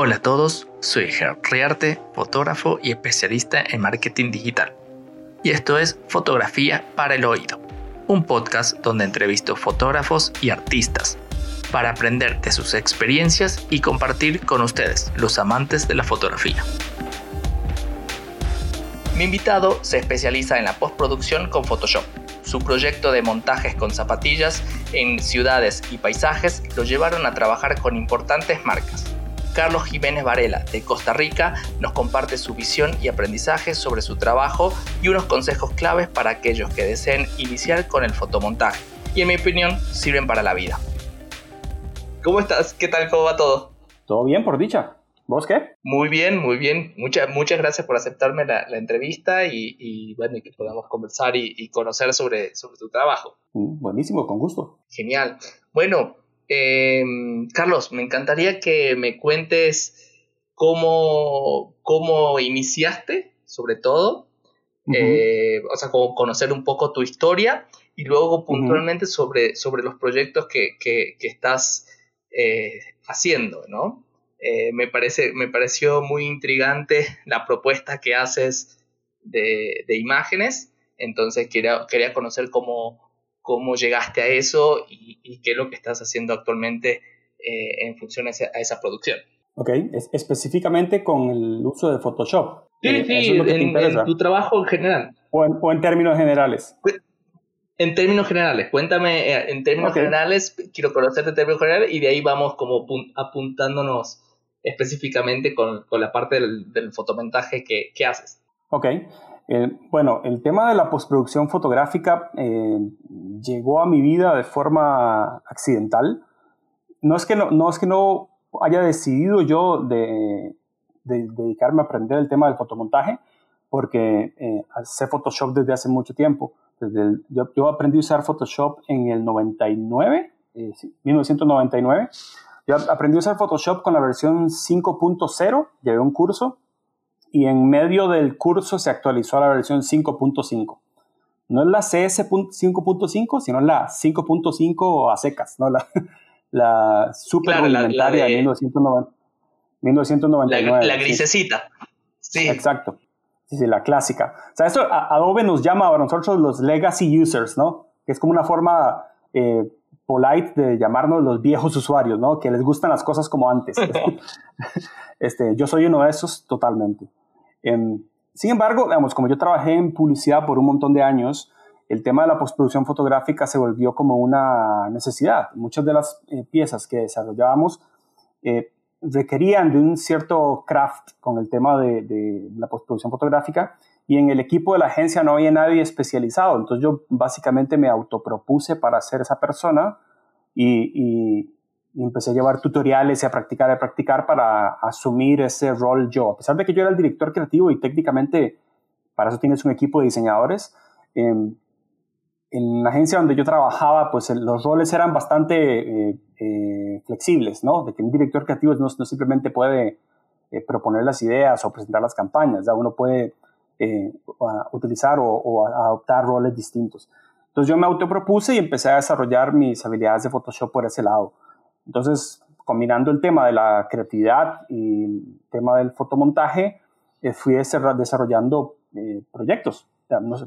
Hola a todos, soy Gerard Riarte, fotógrafo y especialista en marketing digital. Y esto es Fotografía para el Oído, un podcast donde entrevisto fotógrafos y artistas para aprender de sus experiencias y compartir con ustedes, los amantes de la fotografía. Mi invitado se especializa en la postproducción con Photoshop. Su proyecto de montajes con zapatillas en ciudades y paisajes lo llevaron a trabajar con importantes marcas. Carlos Jiménez Varela, de Costa Rica, nos comparte su visión y aprendizaje sobre su trabajo y unos consejos claves para aquellos que deseen iniciar con el fotomontaje. Y en mi opinión, sirven para la vida. ¿Cómo estás? ¿Qué tal? ¿Cómo va todo? Todo bien, por dicha. ¿Vos qué? Muy bien, muy bien. Muchas muchas gracias por aceptarme la, entrevista y, bueno, y que podamos conversar y, conocer sobre, sobre tu trabajo. Mm, buenísimo, con gusto. Genial. Bueno, em, Carlos, me encantaría que me cuentes cómo, cómo iniciaste, sobre todo, eh, o sea, como conocer un poco tu historia y luego puntualmente sobre, sobre los proyectos que, que, estás eh, haciendo, ¿no? Eh, me, parece, me pareció muy intrigante la propuesta que haces de, imágenes, entonces quería, quería conocer cómo, cómo llegaste a eso y, qué es lo que estás haciendo actualmente eh, en función a esa, producción. Ok, específicamente con el uso de Photoshop. Sí, eh, sí, en, tu trabajo en general. O en, o en términos generales. En términos generales, cuéntame en términos generales, quiero conocerte en términos generales y de ahí vamos como apuntándonos específicamente con, la parte del, fotomontaje que, haces. Ok. Eh, bueno, el tema de la postproducción fotográfica eh, llegó a mi vida de forma accidental. No es que no, no, haya decidido yo de, dedicarme a aprender el tema del fotomontaje, porque eh, sé Photoshop desde hace mucho tiempo. Desde yo, yo, aprendí a usar Photoshop en el 99, 1999 yo aprendí a usar Photoshop con la versión 5.0, llevé un curso y en medio del curso se actualizó a la versión 5.5. No es la CS 5.5, sino la 5.5 a secas, ¿no? La, la super rudimentaria de, 1999. La, grisecita. Sí. Exacto. Sí, sí, la clásica. O sea, eso Adobe nos llama a nosotros los legacy users, ¿no? Que es como una forma eh, polite de llamarnos los viejos usuarios, ¿no? Que les gustan las cosas como antes. este, yo soy uno de esos totalmente. Em, sin embargo, digamos, como yo trabajé en publicidad por un montón de años, el tema de la postproducción fotográfica se volvió como una necesidad. Muchas de las eh, piezas que desarrollábamos eh, requerían de un cierto craft con el tema de, de la postproducción fotográfica y en el equipo de la agencia no había nadie especializado. Entonces yo básicamente me autopropuse para ser esa persona y, empecé a llevar tutoriales y a practicar y a practicar para asumir ese rol yo. A pesar de que yo era el director creativo y técnicamente para eso tienes un equipo de diseñadores, em, en la agencia donde yo trabajaba, pues los roles eran bastante eh, eh, flexibles, ¿no? De que un director creativo no, no simplemente puede eh, proponer las ideas o presentar las campañas, ¿ya? uno puede eh, utilizar o, adoptar roles distintos. Entonces yo me autopropuse y empecé a desarrollar mis habilidades de Photoshop por ese lado. Entonces, combinando el tema de la creatividad y el tema del fotomontaje, eh, fui desarrollando eh, proyectos.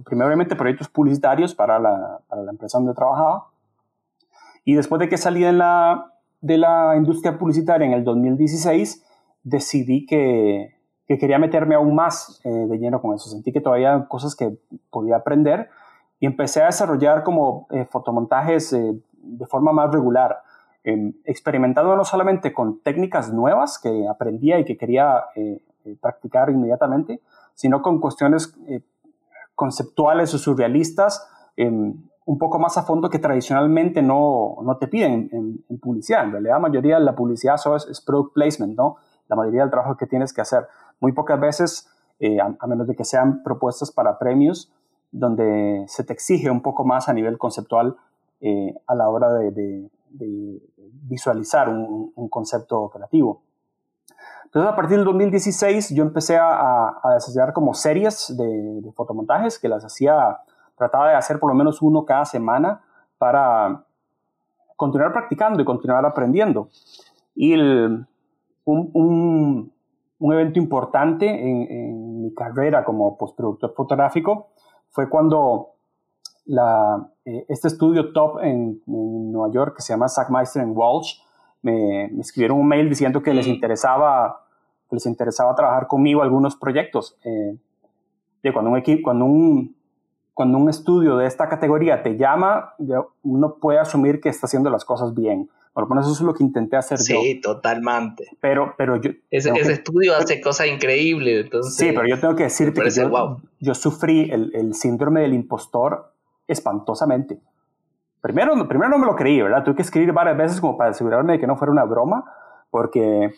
primeramente proyectos publicitarios para la, empresa donde trabajaba. Y después de que salí de la industria publicitaria en el 2016, decidí que, que quería meterme aún más eh, de lleno con eso. Sentí que todavía había cosas que podía aprender y empecé a desarrollar como eh, fotomontajes eh, de forma más regular, em, experimentando no solamente con técnicas nuevas que aprendía y que quería practicar inmediatamente, sino con cuestiones conceptuales o surrealistas un poco más a fondo que tradicionalmente no, no te piden en, publicidad. En realidad, la mayoría de la publicidad es, es product placement, ¿no? La mayoría del trabajo que tienes que hacer. Muy pocas veces, eh, a, menos de que sean propuestas para premios, donde se te exige un poco más a nivel conceptual eh, a la hora de, visualizar un, concepto creativo. Entonces, a partir del 2016, yo empecé a, a desarrollar como series de, fotomontajes que las hacía, trataba de hacer por lo menos uno cada semana para continuar practicando y continuar aprendiendo. Y el, un, un, evento importante en, mi carrera como postproductor fotográfico fue cuando la, eh, este estudio top en, Nueva York que se llama Sackmeister Walsh me, me, escribieron un mail diciendo que les mm. interesaba que les interesaba trabajar conmigo algunos proyectos. Eh, de cuando un equipo, cuando un, cuando un estudio de esta categoría te llama, uno puede asumir que está haciendo las cosas bien. Por lo menos eso es lo que intenté hacer sí, yo. Sí, totalmente. Pero, pero yo... Ese, estudio hace cosas increíbles. Entonces, sí, pero yo tengo que decirte que yo, yo sufrí el, el, síndrome del impostor espantosamente. Primero, primero no me lo creí, ¿verdad? Tuve que escribir varias veces como para asegurarme de que no fuera una broma, porque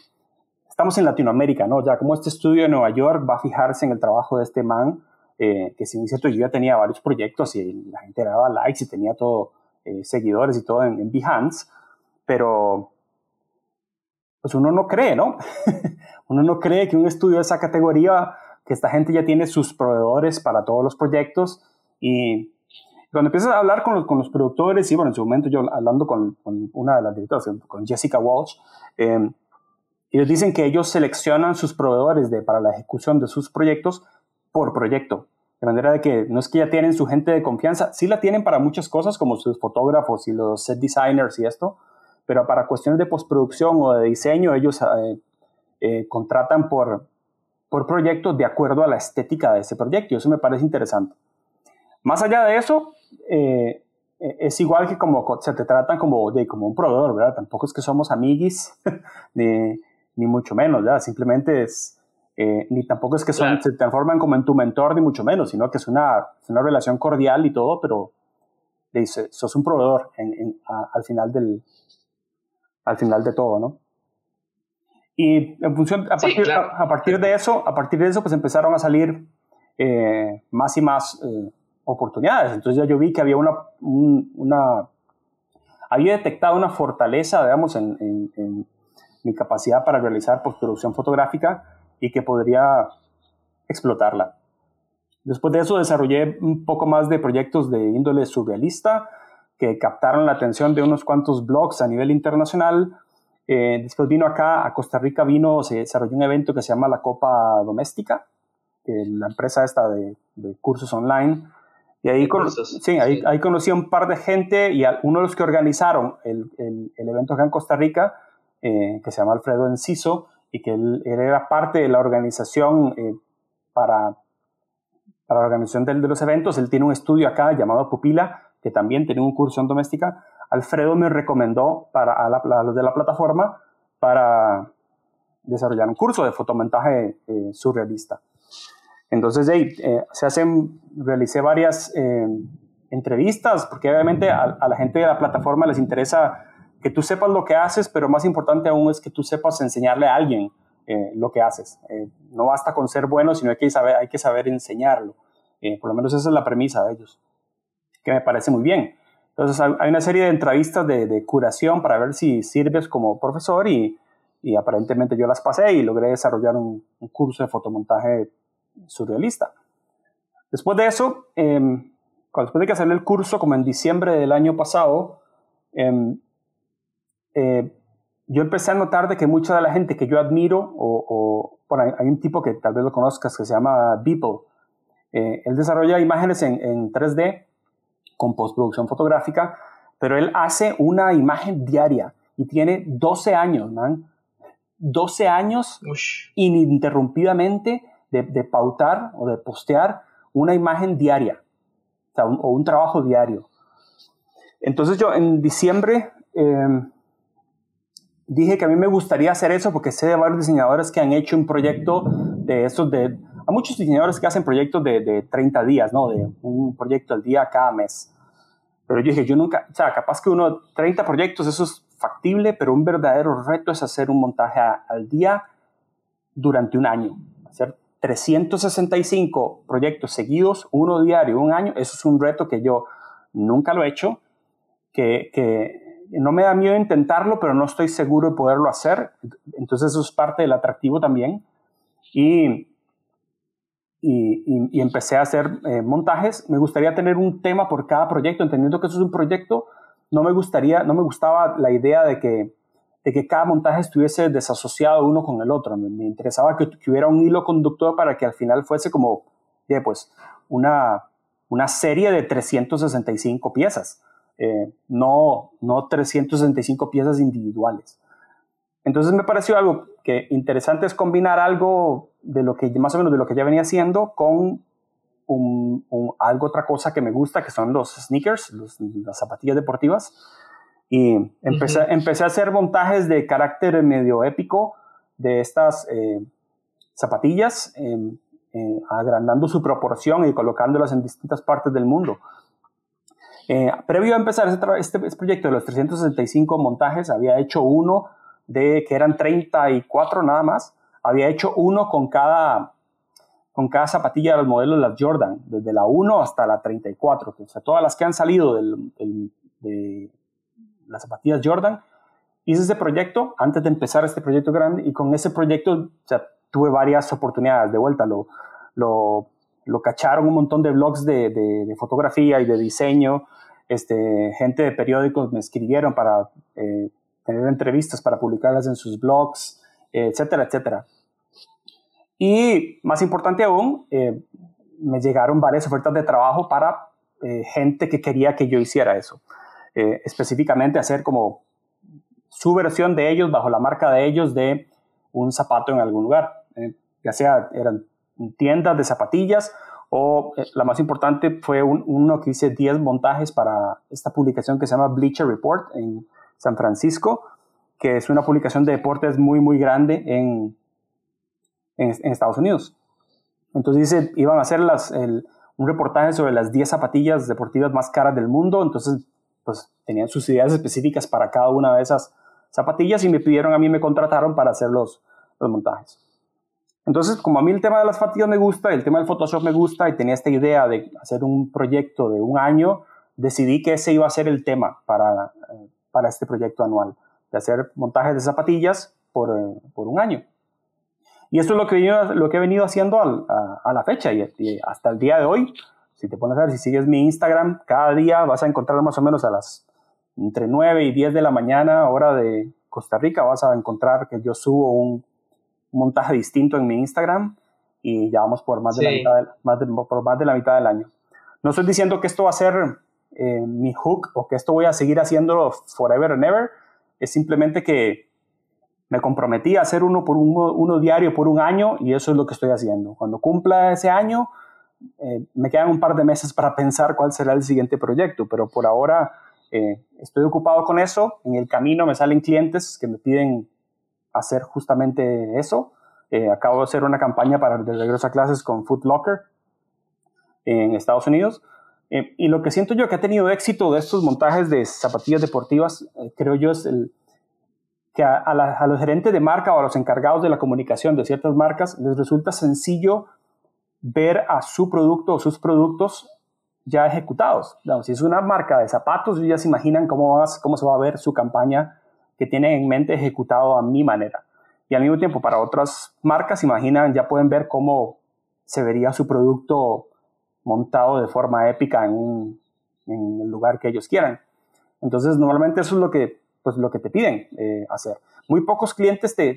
estamos en Latinoamérica, ¿no? Ya como este estudio de Nueva York va a fijarse en el trabajo de este man, eh, que si es cierto, yo ya tenía varios proyectos y la gente daba likes y tenía todo, eh, seguidores y todo en, en Behance, pero pues uno no cree, ¿no? uno no cree que un estudio de esa categoría, que esta gente ya tiene sus proveedores para todos los proyectos y cuando empiezas a hablar con los, con los productores, y bueno, en su momento yo hablando con, con una de las directoras, con Jessica Walsh, eh, ellos dicen que ellos seleccionan sus proveedores de, para la ejecución de sus proyectos por proyecto. De manera de que no es que ya tienen su gente de confianza, sí la tienen para muchas cosas como sus fotógrafos y los set designers y esto, pero para cuestiones de postproducción o de diseño ellos eh, eh, contratan por, por proyecto de acuerdo a la estética de ese proyecto y eso me parece interesante. Más allá de eso, eh, es igual que como se te tratan como, de, como un proveedor, ¿verdad? Tampoco es que somos amiguis de ni mucho menos, ¿ya? Simplemente es, eh, ni tampoco es que son, se transforman como en tu mentor, ni mucho menos, sino que es una, una relación cordial y todo, pero dice, sos un proveedor al, final del, al final de todo, ¿no? Y en función, a partir, a, partir de eso, a partir de eso, pues empezaron a salir eh, más y más eh, oportunidades. Entonces ya yo vi que había una, una había detectado una fortaleza, digamos, en, en mi capacidad para realizar postproducción fotográfica y que podría explotarla. Después de eso desarrollé un poco más de proyectos de índole surrealista que captaron la atención de unos cuantos blogs a nivel internacional. Eh, después vino acá, a Costa Rica vino, se desarrolló un evento que se llama la Copa Doméstica, que la empresa esta de, cursos online. Y ahí, sí, ahí, ahí, conocí a un par de gente y a uno de los que organizaron el, el, el evento acá en Costa Rica eh, que se llama Alfredo Enciso y que él, era parte de la organización eh, para, para la organización de, de, los eventos. Él tiene un estudio acá llamado Pupila, que también tiene un curso en doméstica. Alfredo me recomendó para a, los de la plataforma para desarrollar un curso de fotomontaje eh, surrealista. Entonces, se hacen, realicé varias entrevistas, porque obviamente a, la gente de la plataforma les interesa que tú sepas lo que haces, pero más importante aún es que tú sepas enseñarle a alguien eh, lo que haces. Eh, no basta con ser bueno, sino hay que saber, hay que saber enseñarlo. Eh, por lo menos esa es la premisa de ellos, que me parece muy bien. Entonces hay una serie de entrevistas de, curación para ver si sirves como profesor y, y, aparentemente yo las pasé y logré desarrollar un, curso de fotomontaje surrealista. Después de eso, em, después de que hacer el curso, como en diciembre del año pasado, em, eh, yo empecé a notar de que mucha de la gente que yo admiro, o, bueno, hay un tipo que tal vez lo conozcas que se llama Beeple, eh, él desarrolla imágenes en, en 3D con postproducción fotográfica, pero él hace una imagen diaria y tiene 12 años, man. 12 años ininterrumpidamente de, de, pautar o de postear una imagen diaria o, sea, un, o un, trabajo diario. Entonces yo en diciembre eh, dije que a mí me gustaría hacer eso porque sé de varios diseñadores que han hecho un proyecto de esos de... Hay muchos diseñadores que hacen proyectos de, de 30 días, ¿no? De un proyecto al día cada mes. Pero yo dije, yo nunca, o sea, capaz que uno, 30 proyectos, eso es factible, pero un verdadero reto es hacer un montaje al día durante un año. Hacer 365 proyectos seguidos, uno diario, un año, eso es un reto que yo nunca lo he hecho, que, que no me da miedo intentarlo, pero no estoy seguro de poderlo hacer. Entonces eso es parte del atractivo también. Y, y, empecé a hacer eh, montajes. Me gustaría tener un tema por cada proyecto, entendiendo que eso es un proyecto. No me gustaría, no me gustaba la idea de que de que cada montaje estuviese desasociado uno con el otro. Me, interesaba que, hubiera un hilo conductor para que al final fuese como, pues, una, una serie de 365 piezas, eh, no, no 365 piezas individuales. Entonces me pareció algo que interesante es combinar algo de lo que más o menos de lo que ya venía haciendo con un, algo otra cosa que me gusta que son los sneakers, las zapatillas deportivas y empecé, empecé, a hacer montajes de carácter medio épico de estas eh, zapatillas, em, eh, agrandando su proporción y colocándolas en distintas partes del mundo. Eh, previo a empezar este, este, este, proyecto de los 365 montajes, había hecho uno de que eran 34 nada más, había hecho uno con cada, con cada zapatilla de los modelos de las Jordan, desde la 1 hasta la 34, o sea, todas las que han salido del, de las zapatillas Jordan. Hice ese proyecto antes de empezar este proyecto grande y con ese proyecto o sea, tuve varias oportunidades de vuelta. Lo, lo, lo cacharon un montón de blogs de, de, fotografía y de diseño. Este, gente de periódicos me escribieron para eh, tener entrevistas para publicarlas en sus blogs, etcétera, etcétera. Y más importante aún, eh, me llegaron varias ofertas de trabajo para eh, gente que quería que yo hiciera eso. Eh, específicamente hacer como su versión de ellos, bajo la marca de ellos, de un zapato en algún lugar. ya sea eran tiendas de zapatillas o la más importante fue uno que hice 10 montajes para esta publicación que se llama Bleacher Report en, San Francisco, que es una publicación de deportes muy, muy grande en, en, Estados Unidos. Entonces dice, iban a hacer las, un reportaje sobre las 10 zapatillas deportivas más caras del mundo, entonces pues tenían sus ideas específicas para cada una de esas zapatillas y me pidieron, a mí me contrataron para hacer los, los montajes. Entonces, como a mí el tema de las zapatillas me gusta, el tema del Photoshop me gusta y tenía esta idea de hacer un proyecto de un año, decidí que ese iba a ser el tema para, eh, para este proyecto anual, de hacer montajes de zapatillas por, eh, por un año. Y esto es lo que, lo que he venido haciendo a, la fecha y, hasta el día de hoy. Si te pones a ver, si sigues mi Instagram, cada día vas a encontrar más o menos a las entre 9 y 10 de la mañana, hora de Costa Rica, vas a encontrar que yo subo un, montaje distinto en mi Instagram y ya vamos por más, de la mitad más por más de la mitad del año. No estoy diciendo que esto va a ser eh, mi hook o que esto voy a seguir haciéndolo forever and ever, es simplemente que me comprometí a hacer uno por uno, diario por un año y eso es lo que estoy haciendo. Cuando cumpla ese año, eh, me quedan un par de meses para pensar cuál será el siguiente proyecto, pero por ahora eh, estoy ocupado con eso. En el camino me salen clientes que me piden hacer justamente eso. acabo de hacer una campaña para el regreso a clases con Foot Locker en Estados Unidos eh, y lo que siento yo que ha tenido éxito de estos montajes de zapatillas deportivas, eh, creo yo, es el, que a, los gerentes de marca o a los encargados de la comunicación de ciertas marcas les resulta sencillo ver a su producto o sus productos ya ejecutados. si es una marca de zapatos, ya se imaginan cómo, se va a ver su campaña que tienen en mente ejecutado a mi manera. Y al mismo tiempo, para otras marcas, imaginan, ya pueden ver cómo se vería su producto montado de forma épica en, el lugar que ellos quieran. Entonces, normalmente eso es lo que, pues, lo que te piden eh, hacer. Muy pocos clientes te,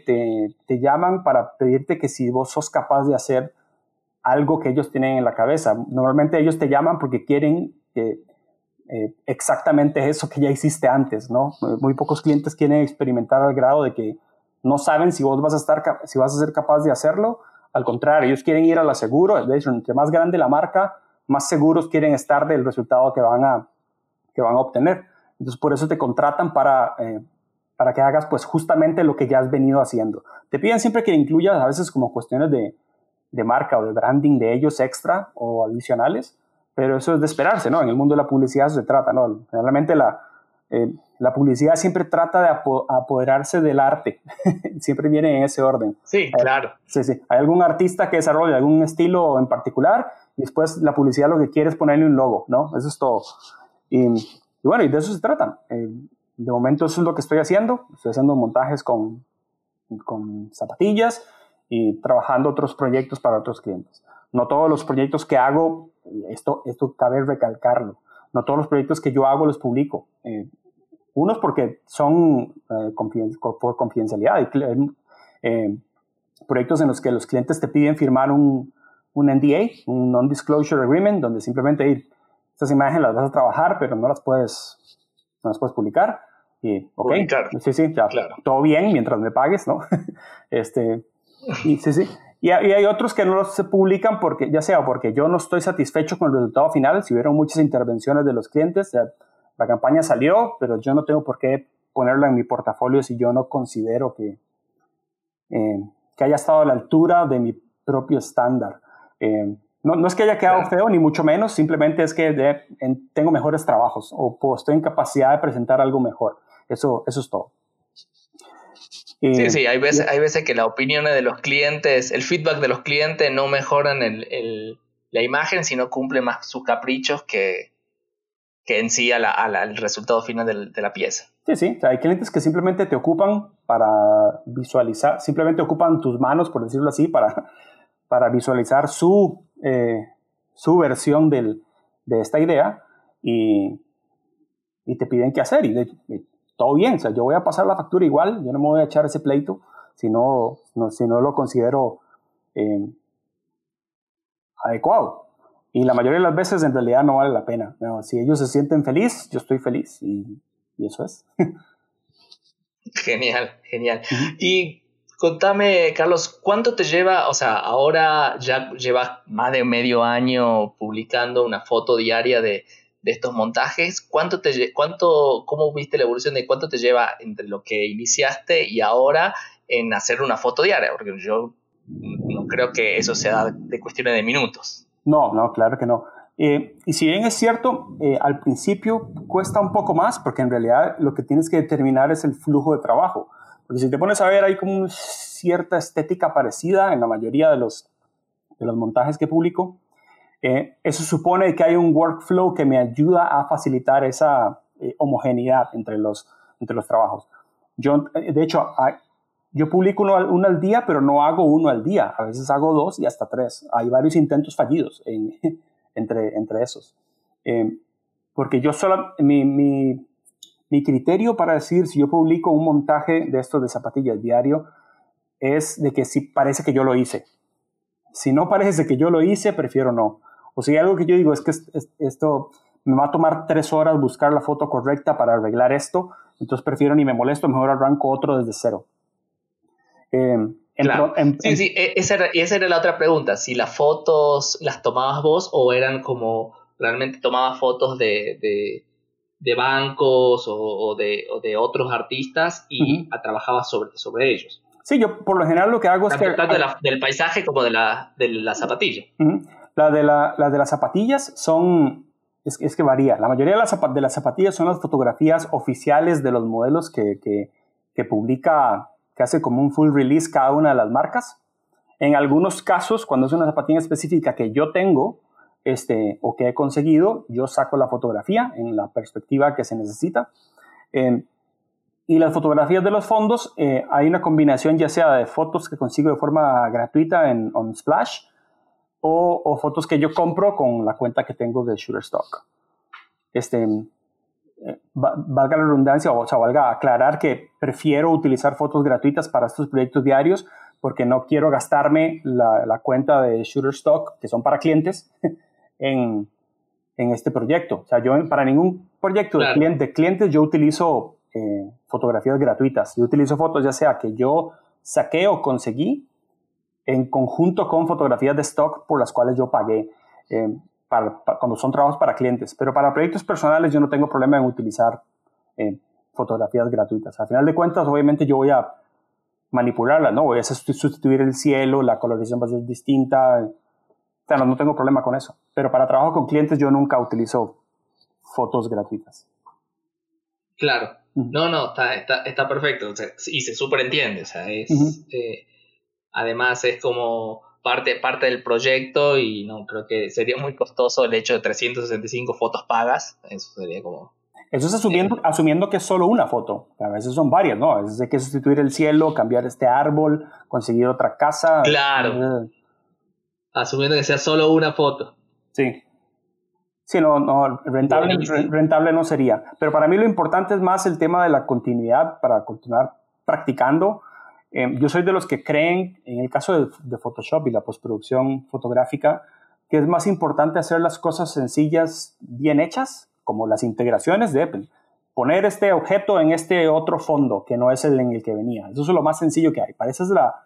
te, llaman para pedirte que si vos sos capaz de hacer algo que ellos tienen en la cabeza. Normalmente ellos te llaman porque quieren que, eh, exactamente eso que ya hiciste antes, ¿no? Muy pocos clientes quieren experimentar al grado de que no saben si vos vas a estar, si vas a ser capaz de hacerlo al contrario, ellos quieren ir a la seguro. De hecho, entre más grande la marca, más seguros quieren estar del resultado que van a, que van a obtener. Entonces, por eso te contratan para, eh, para que hagas pues justamente lo que ya has venido haciendo. Te piden siempre que incluyas a veces como cuestiones de, de marca o de branding de ellos extra o adicionales, pero eso es de esperarse, ¿no? En el mundo de la publicidad eso se trata, ¿no? Generalmente la, eh, la publicidad siempre trata de apoderarse del arte, siempre viene en ese orden. Sí, claro. Sí, sí. Hay algún artista que desarrolla algún estilo en particular y después la publicidad lo que quiere es ponerle un logo, ¿no? Eso es todo. Y, bueno, y de eso se trata. Eh, de momento eso es lo que estoy haciendo. Estoy haciendo montajes con, con zapatillas y trabajando otros proyectos para otros clientes. No todos los proyectos que hago, esto, esto cabe recalcarlo, no todos los proyectos que yo hago los publico. Eh, unos porque son por confidencialidad. Hay proyectos en los que los clientes te piden firmar un, un NDA, un Non-Disclosure Agreement, donde simplemente estas imágenes las vas a trabajar, pero no las puedes, no las puedes publicar. Y, ok, sí, sí, ya, claro. todo bien mientras me pagues, ¿no? este, y, sí, sí. Y, hay otros que no se publican porque, ya sea porque yo no estoy satisfecho con el resultado final, si hubieron muchas intervenciones de los clientes, la campaña salió, pero yo no tengo por qué ponerla en mi portafolio si yo no considero que, eh, que haya estado a la altura de mi propio estándar. Eh, no, no, es que haya quedado feo, ni mucho menos, simplemente es que tengo mejores trabajos o pues, estoy en capacidad de presentar algo mejor. Eso, eso es todo. sí, sí, hay veces, hay veces que las opiniones de los clientes, el feedback de los clientes no mejoran el, el, la imagen, sino cumple más sus caprichos que, que en sí al resultado final de la pieza. Sí, sí, hay clientes que simplemente te ocupan para visualizar, simplemente ocupan tus manos, por decirlo así, para, para visualizar su, eh, su versión del, de esta idea y, y, te piden qué hacer. Y, todo bien, o sea, yo voy a pasar la factura igual, yo no me voy a echar ese pleito si no, si no lo considero eh, adecuado. Y la mayoría de las veces en realidad no vale la pena. si ellos se sienten feliz, yo estoy feliz y, y eso es. genial, genial. Y Contame, Carlos, ¿cuánto te lleva? O sea, ahora ya llevas más de medio año publicando una foto diaria de, estos montajes. ¿Cuánto te, cuánto, ¿Cómo viste la evolución de cuánto te lleva entre lo que iniciaste y ahora en hacer una foto diaria? Porque yo no creo que eso sea de cuestiones de minutos. No, no, claro que no. Eh, y si bien es cierto, eh, al principio cuesta un poco más porque en realidad lo que tienes que determinar es el flujo de trabajo. Porque si te pones a ver, hay como cierta estética parecida en la mayoría de los, de los montajes que publico. Eh, eso supone que hay un workflow que me ayuda a facilitar esa eh, homogeneidad entre los, entre los trabajos. Yo, eh, de hecho, yo publico uno al, uno al, día, pero no hago uno al día. A veces hago dos y hasta tres. Hay varios intentos fallidos entre, entre esos. porque yo solo, mi, mi, mi criterio para decir si yo publico un montaje de estos de zapatillas diario es de que si parece que yo lo hice. Si no parece que yo lo hice, prefiero no. O si algo que yo digo es que esto me va a tomar tres horas buscar la foto correcta para arreglar esto, entonces prefiero ni me molesto, mejor arranco otro desde cero. Em, sí, sí, e, esa era, esa era la otra pregunta, si las fotos las tomabas vos o eran como realmente tomabas fotos de de bancos o, de, o, de, otros artistas y trabajaba sobre, sobre ellos. Sí, yo por lo general lo que hago es que... Tanto del paisaje como de la, de la zapatilla. la, de la, de las zapatillas son... Es, es, que varía. La mayoría de las, de las zapatillas son las fotografías oficiales de los modelos que, que, que publica, que hace como un full release cada una de las marcas. En algunos casos, cuando es una zapatilla específica que yo tengo, este, o que he conseguido, yo saco la fotografía en la perspectiva que se necesita. Eh, y las fotografías de los fondos, eh, hay una combinación ya sea de fotos que consigo de forma gratuita en on Splash o, fotos que yo compro con la cuenta que tengo de Shutterstock. Este, eh, valga la redundancia, o sea, valga aclarar que prefiero utilizar fotos gratuitas para estos proyectos diarios porque no quiero gastarme la, la cuenta de Shutterstock, que son para clientes, en, en este proyecto. O sea, yo para ningún proyecto de, cliente, clientes yo utilizo eh, fotografías gratuitas. Yo utilizo fotos ya sea que yo saqué o conseguí en conjunto con fotografías de stock por las cuales yo pagué eh, para, cuando son trabajos para clientes. Pero para proyectos personales yo no tengo problema en utilizar eh, fotografías gratuitas. Al final de cuentas, obviamente yo voy a manipularlas, ¿no? Voy a sustituir el cielo, la colorización va a ser distinta, sea, no, tengo problema con eso. Pero para trabajo con clientes yo nunca utilizo fotos gratuitas. Claro. No, no, está, está, está perfecto. y se superentiende. O sea, es, eh, además es como parte, parte del proyecto y no creo que sería muy costoso el hecho de 365 fotos pagas. Eso sería como... Eso es asumiendo, asumiendo que es solo una foto. A veces son varias, ¿no? A veces hay que sustituir el cielo, cambiar este árbol, conseguir otra casa. Claro. Eh, asumiendo que sea solo una foto. Sí. Sí, no, no rentable, rentable no sería. Pero para mí lo importante es más el tema de la continuidad para continuar practicando. Eh, yo soy de los que creen, en el caso de, de, Photoshop y la postproducción fotográfica, que es más importante hacer las cosas sencillas bien hechas, como las integraciones de Apple. Poner este objeto en este otro fondo que no es el en el que venía. Eso es lo más sencillo que hay. Para eso es la,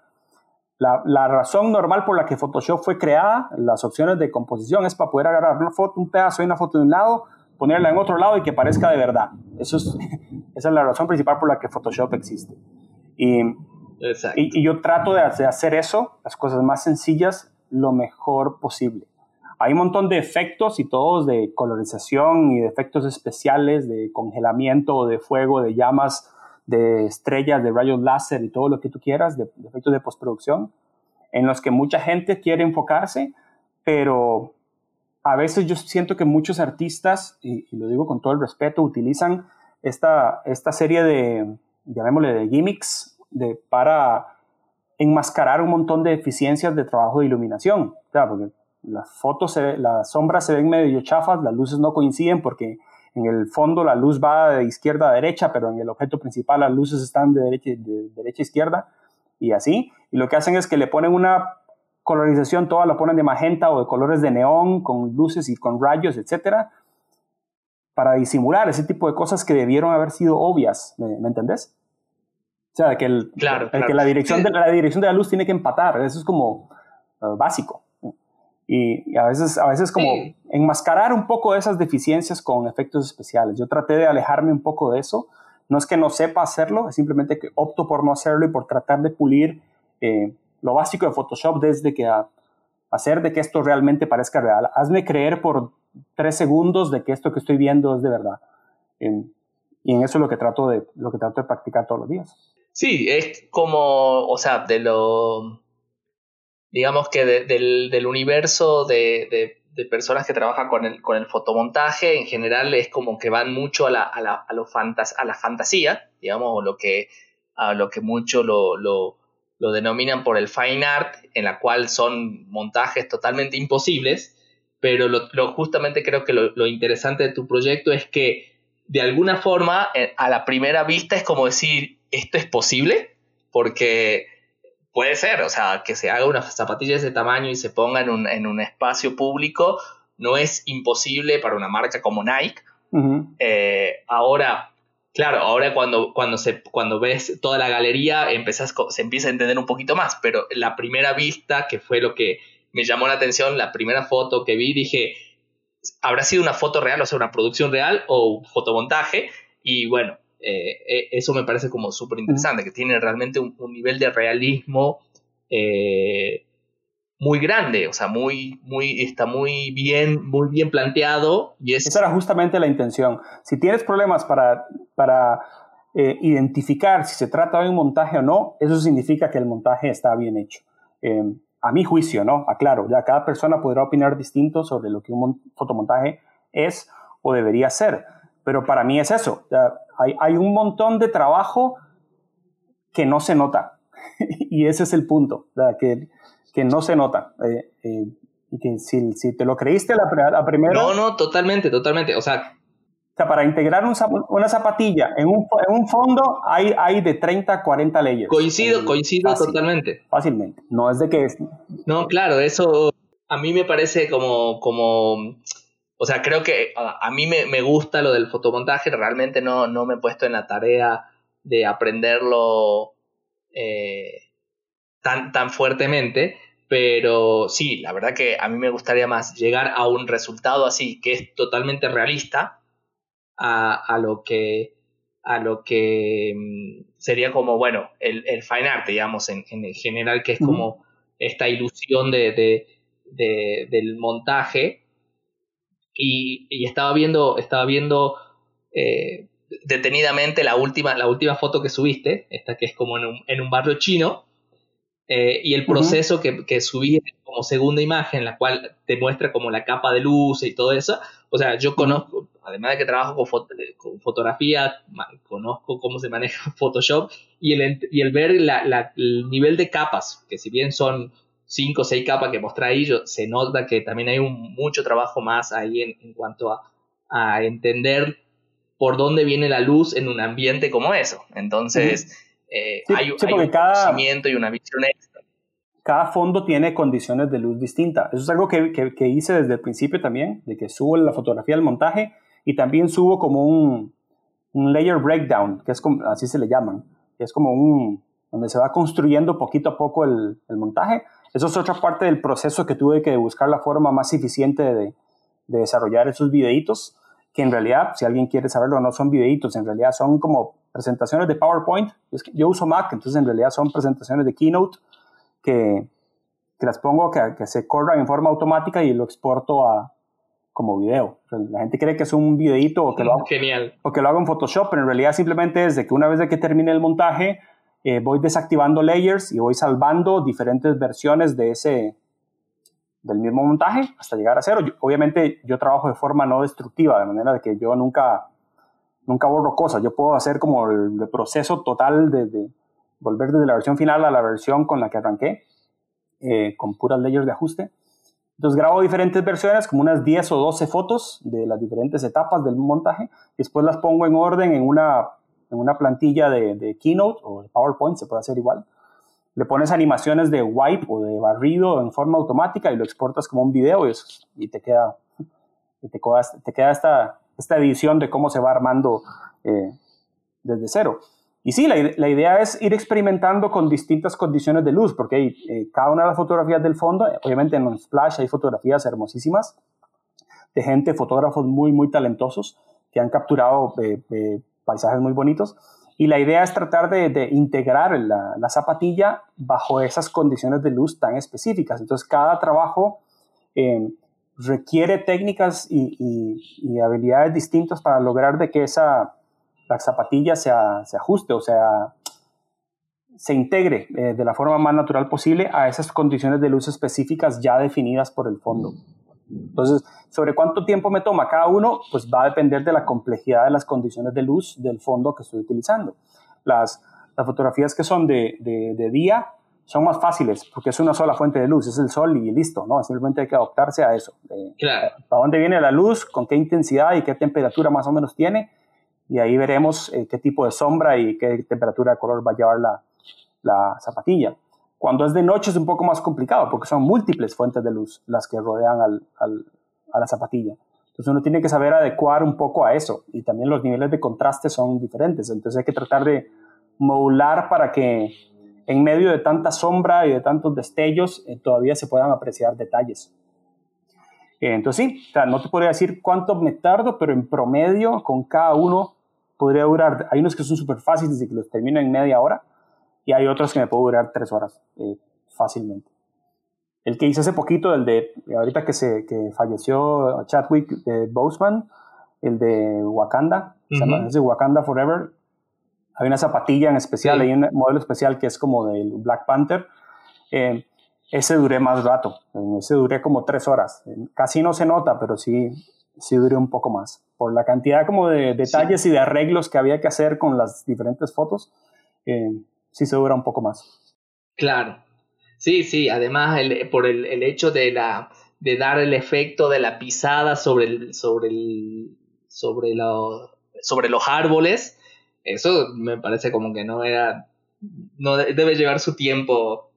la, razón normal por la que Photoshop fue creada, las opciones de composición, es para poder agarrar una foto, un pedazo de una foto de un lado, ponerla en otro lado y que parezca de verdad. Eso es, esa es la razón principal por la que Photoshop existe. Y, y, yo trato de hacer eso, las cosas más sencillas, lo mejor posible. Hay un montón de efectos y todos de colorización y de efectos especiales, de congelamiento, de fuego, de llamas, de estrellas, de rayos láser y todo lo que tú quieras, de, efectos de postproducción, en los que mucha gente quiere enfocarse, pero a veces yo siento que muchos artistas, y, lo digo con todo el respeto, utilizan esta, esta serie de, llamémosle, de gimmicks de, para enmascarar un montón de deficiencias de trabajo de iluminación. Claro, porque las fotos, las sombras se ven medio chafas, las luces no coinciden porque en el fondo la luz va de izquierda a derecha, pero en el objeto principal las luces están de derecha, de derecha a izquierda y así. Y lo que hacen es que le ponen una colorización, toda la ponen de magenta o de colores de neón, con luces y con rayos, etcétera, para disimular ese tipo de cosas que debieron haber sido obvias, ¿me, entendés? O sea, que, el, que la, dirección de, la dirección de la luz tiene que empatar, eso es como eh, básico y, a veces, a veces como enmascarar un poco esas deficiencias con efectos especiales. Yo traté de alejarme un poco de eso. No es que no sepa hacerlo, es simplemente que opto por no hacerlo y por tratar de pulir eh, lo básico de Photoshop desde que a, hacer de que esto realmente parezca real. Hazme creer por tres segundos de que esto que estoy viendo es de verdad. y en eso es lo que trato de, lo que trato de practicar todos los días. Sí, es como, o sea, de lo digamos que del, del, universo de, de, personas que trabajan con el, con el fotomontaje, en general es como que van mucho a la, a la, a lo fantas, a la fantasía, digamos, lo que, a lo que mucho lo, lo, denominan por el fine art, en la cual son montajes totalmente imposibles, pero lo, lo justamente creo que lo, interesante de tu proyecto es que de alguna forma, eh, a la primera vista es como decir, esto es posible, porque puede ser, o sea, que se haga una zapatilla de ese tamaño y se ponga en un, en un espacio público no es imposible para una marca como Nike. Eh, ahora, claro, ahora cuando, cuando, se, cuando ves toda la galería empezás, se empieza a entender un poquito más, pero la primera vista, que fue lo que me llamó la atención, la primera foto que vi, dije, ¿habrá sido una foto real, o sea, una producción real o un fotomontaje? Y bueno, eh, eh, eso me parece como súper interesante, que tiene realmente un, nivel de realismo eh, muy grande, o sea, muy, muy, está muy bien, muy bien planteado. Y Esa era justamente la intención. Si tienes problemas para, para identificar si se trata de un montaje o no, eso significa que el montaje está bien hecho. a mi juicio, ¿no? Aclaro, ya cada persona podrá opinar distinto sobre lo que un fotomontaje es o debería ser pero para mí es eso. Hay, hay, un montón de trabajo que no se nota. y ese es el punto, que, que, no se nota. Eh, eh, y que si, si, te lo creíste la, la, primera... No, no, totalmente, totalmente. O sea... O sea para integrar un, una zapatilla en un, en un, fondo hay, hay de 30 a 40 leyes. Coincido, coincido totalmente. Fácilmente. No es de que... Es, no, claro, eso a mí me parece como... como o sea, creo que a, mí me, gusta lo del fotomontaje, realmente no, no me he puesto en la tarea de aprenderlo eh, tan, tan fuertemente, pero sí, la verdad que a mí me gustaría más llegar a un resultado así, que es totalmente realista, a, lo que a lo que mm, sería como, bueno, el, el fine art, digamos, en, en general, que es como esta ilusión de, de, del montaje, y, estaba viendo, estaba viendo eh, detenidamente la última, la última foto que subiste, esta que es como en un, en un barrio chino, eh, y el proceso que, que subí como segunda imagen, la cual te muestra como la capa de luz y todo eso. O sea, yo conozco, además de que trabajo con, con fotografía, conozco cómo se maneja Photoshop y el, y el ver la, la, el nivel de capas, que si bien son cinco o seis capas que mostré ahí, yo, se nota que también hay un, mucho trabajo más ahí en, cuanto a, a, entender por dónde viene la luz en un ambiente como eso. Entonces, eh, hay, un conocimiento y una visión extra. Cada fondo tiene condiciones de luz distintas. Eso es algo que, que, hice desde el principio también, de que subo la fotografía del montaje y también subo como un, un layer breakdown, que es como, así se le llaman, que es como un, donde se va construyendo poquito a poco el, el, montaje. Eso es otra parte del proceso que tuve que buscar la forma más eficiente de, de desarrollar esos videitos, que en realidad, si alguien quiere saberlo, no son videitos, en realidad son como presentaciones de PowerPoint. Es que yo uso Mac, entonces en realidad son presentaciones de Keynote que, que las pongo que, que se corran en forma automática y lo exporto a, como video. la gente cree que es un videito o que, lo hago, Genial. o que lo hago en Photoshop, pero en realidad simplemente es de que una vez de que termine el montaje, eh, voy desactivando layers y voy salvando diferentes versiones de ese del mismo montaje hasta llegar a cero. obviamente yo trabajo de forma no destructiva, de manera de que yo nunca, nunca borro cosas. Yo puedo hacer como el, proceso total de, volver desde la versión final a la versión con la que arranqué, eh, con puras layers de ajuste. Entonces grabo diferentes versiones, como unas 10 o 12 fotos de las diferentes etapas del montaje, y después las pongo en orden en una, en una plantilla de, de Keynote o de PowerPoint, se puede hacer igual. Le pones animaciones de wipe o de barrido en forma automática y lo exportas como un video y, y te queda, y te, te queda esta, esta edición de cómo se va armando eh, desde cero. Y sí, la, la, idea es ir experimentando con distintas condiciones de luz, porque hay, eh, cada una de las fotografías del fondo, obviamente en los Splash hay fotografías hermosísimas de gente, fotógrafos muy, muy talentosos que han capturado eh, eh, paisajes muy bonitos. Y la idea es tratar de, de integrar la, la, zapatilla bajo esas condiciones de luz tan específicas. Entonces, cada trabajo requiere técnicas y, y, y habilidades distintas para lograr de que esa la zapatilla se, se ajuste, o sea, se integre eh, de la forma más natural posible a esas condiciones de luz específicas ya definidas por el fondo. Entonces, sobre cuánto tiempo me toma cada uno, pues va a depender de la complejidad de las condiciones de luz del fondo que estoy utilizando. Las, las fotografías que son de, de, día son más fáciles porque es una sola fuente de luz, es el sol y listo, ¿no? Simplemente hay que adaptarse a eso. claro. ¿Para dónde viene la luz? ¿Con qué intensidad y qué temperatura más o menos tiene? y ahí veremos eh, qué tipo de sombra y qué temperatura de color va a llevar la, la, zapatilla. Cuando es de noche es un poco más complicado porque son múltiples fuentes de luz las que rodean al, al, a la zapatilla. Entonces uno tiene que saber adecuar un poco a eso y también los niveles de contraste son diferentes. Entonces hay que tratar de modular para que en medio de tanta sombra y de tantos destellos eh, todavía se puedan apreciar detalles. Eh, entonces sí, o sea, no te podría decir cuánto me tardo, pero en promedio con cada uno podría durar, hay unos que son súper fáciles y que los termino en media hora y hay otros que me puedo durar tres horas eh, fácilmente. El que hice hace poquito, el de, ahorita que, se, que falleció Chadwick de Boseman, el de Wakanda, se llama, es de Wakanda Forever, hay una zapatilla en especial, hay un modelo especial que es como del Black Panther. Eh, ese duré más rato, ese duré como tres horas. Casi no se nota, pero sí, sí duré un poco más. Por la cantidad como de detalles y de arreglos que había que hacer con las diferentes fotos, eh, sí se dura un poco más. Claro. Sí, sí, además el, por el, el, hecho de, la, de dar el efecto de la pisada sobre, el, sobre, el, sobre, lo, sobre los árboles, eso me parece como que no era, no debe llevar su tiempo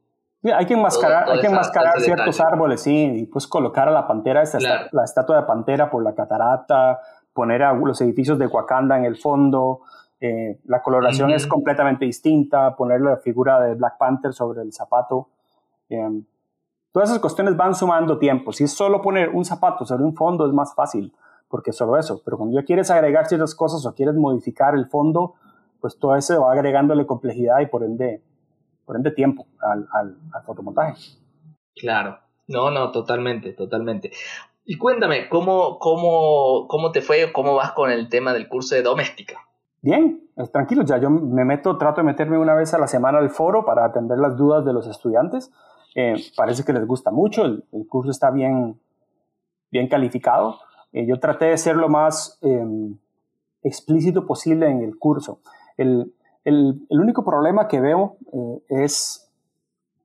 hay que enmascarar, hay que enmascarar ciertos árboles, sí, y pues colocar a la pantera, esta la estatua de pantera por la catarata, poner a los edificios de Wakanda en el fondo, eh, la coloración es completamente distinta, poner la figura de Black Panther sobre el zapato. Em, todas esas cuestiones van sumando tiempo. Si es solo poner un zapato sobre un fondo es más fácil, porque es solo eso. Pero cuando ya quieres agregar ciertas cosas o quieres modificar el fondo, pues todo eso va agregándole complejidad y por ende por ende tiempo al, al, fotomontaje. Claro, no, no, totalmente, totalmente. Y cuéntame, ¿cómo, cómo, cómo te fue, cómo vas con el tema del curso de doméstica? Bien, tranquilo, ya yo me meto, trato de meterme una vez a la semana al foro para atender las dudas de los estudiantes. Eh, parece que les gusta mucho, el, curso está bien, bien calificado. Eh, yo traté de ser lo más em, explícito posible en el curso. El, único problema que veo eh, es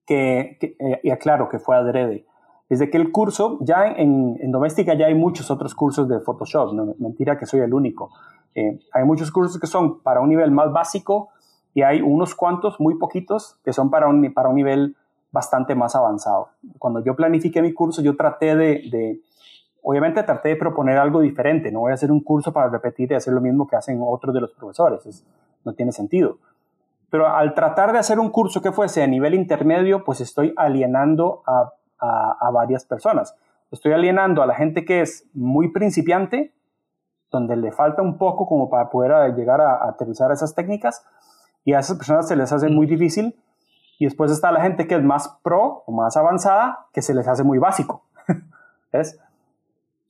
que, eh, y aclaro que fue adrede, es de que el curso, ya en, en, doméstica ya hay muchos otros cursos de Photoshop, no, mentira que soy el único. Eh, hay muchos cursos que son para un nivel más básico y hay unos cuantos, muy poquitos, que son para un, para un nivel bastante más avanzado. Cuando yo planifiqué mi curso, yo traté de, obviamente traté de proponer algo diferente, no voy a hacer un curso para repetir y hacer lo mismo que hacen otros de los profesores, no tiene sentido. Pero al tratar de hacer un curso que fuese a nivel intermedio, pues estoy alienando a, a, varias personas. Estoy alienando a la gente que es muy principiante, donde le falta un poco como para poder llegar a, a aterrizar esas técnicas, y a esas personas se les hace muy difícil y después está la gente que es más pro o más avanzada, que se les hace muy básico. ¿Ves?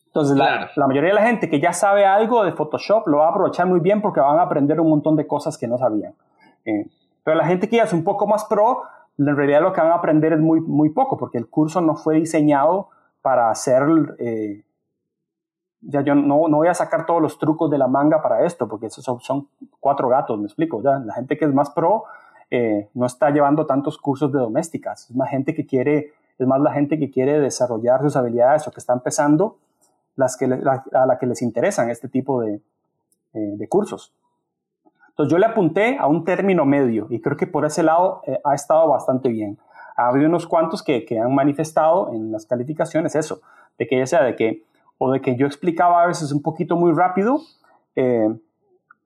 Entonces, la, mayoría de la gente que ya sabe algo de Photoshop lo va a aprovechar muy bien porque van a aprender un montón de cosas que no sabían. Eh, pero la gente que ya es un poco más pro, en realidad lo que van a aprender es muy, muy poco porque el curso no fue diseñado para hacer... Eh, ya yo no, no, voy a sacar todos los trucos de la manga para esto porque esos son, son cuatro gatos, me explico. Ya, la gente que es más pro eh, no está llevando tantos cursos de domésticas, es más gente que quiere, es más la gente que quiere desarrollar sus habilidades o que está empezando, las que a la que les interesan este tipo de, eh, de, cursos. Entonces yo le apunté a un término medio y creo que por ese lado eh, ha estado bastante bien. Ha habido unos cuantos que, que, han manifestado en las calificaciones eso, de que ya sea de que, o de que yo explicaba a veces un poquito muy rápido,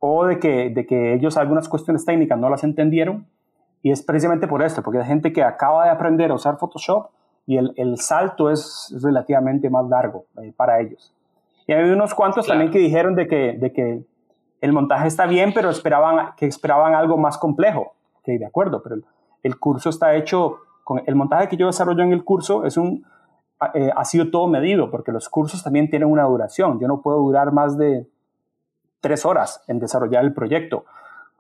o de que, de que ellos algunas cuestiones técnicas no las entendieron. Y es precisamente por esto, porque hay gente que acaba de aprender a usar Photoshop y el, el salto es relativamente más largo eh, para ellos. Y hay unos cuantos también que dijeron de que, de que el montaje está bien, pero esperaban, que esperaban algo más complejo. Ok, de acuerdo, pero el, curso está hecho, con el montaje que yo desarrollo en el curso es un, eh, ha sido todo medido, porque los cursos también tienen una duración. Yo no puedo durar más de tres horas en desarrollar el proyecto.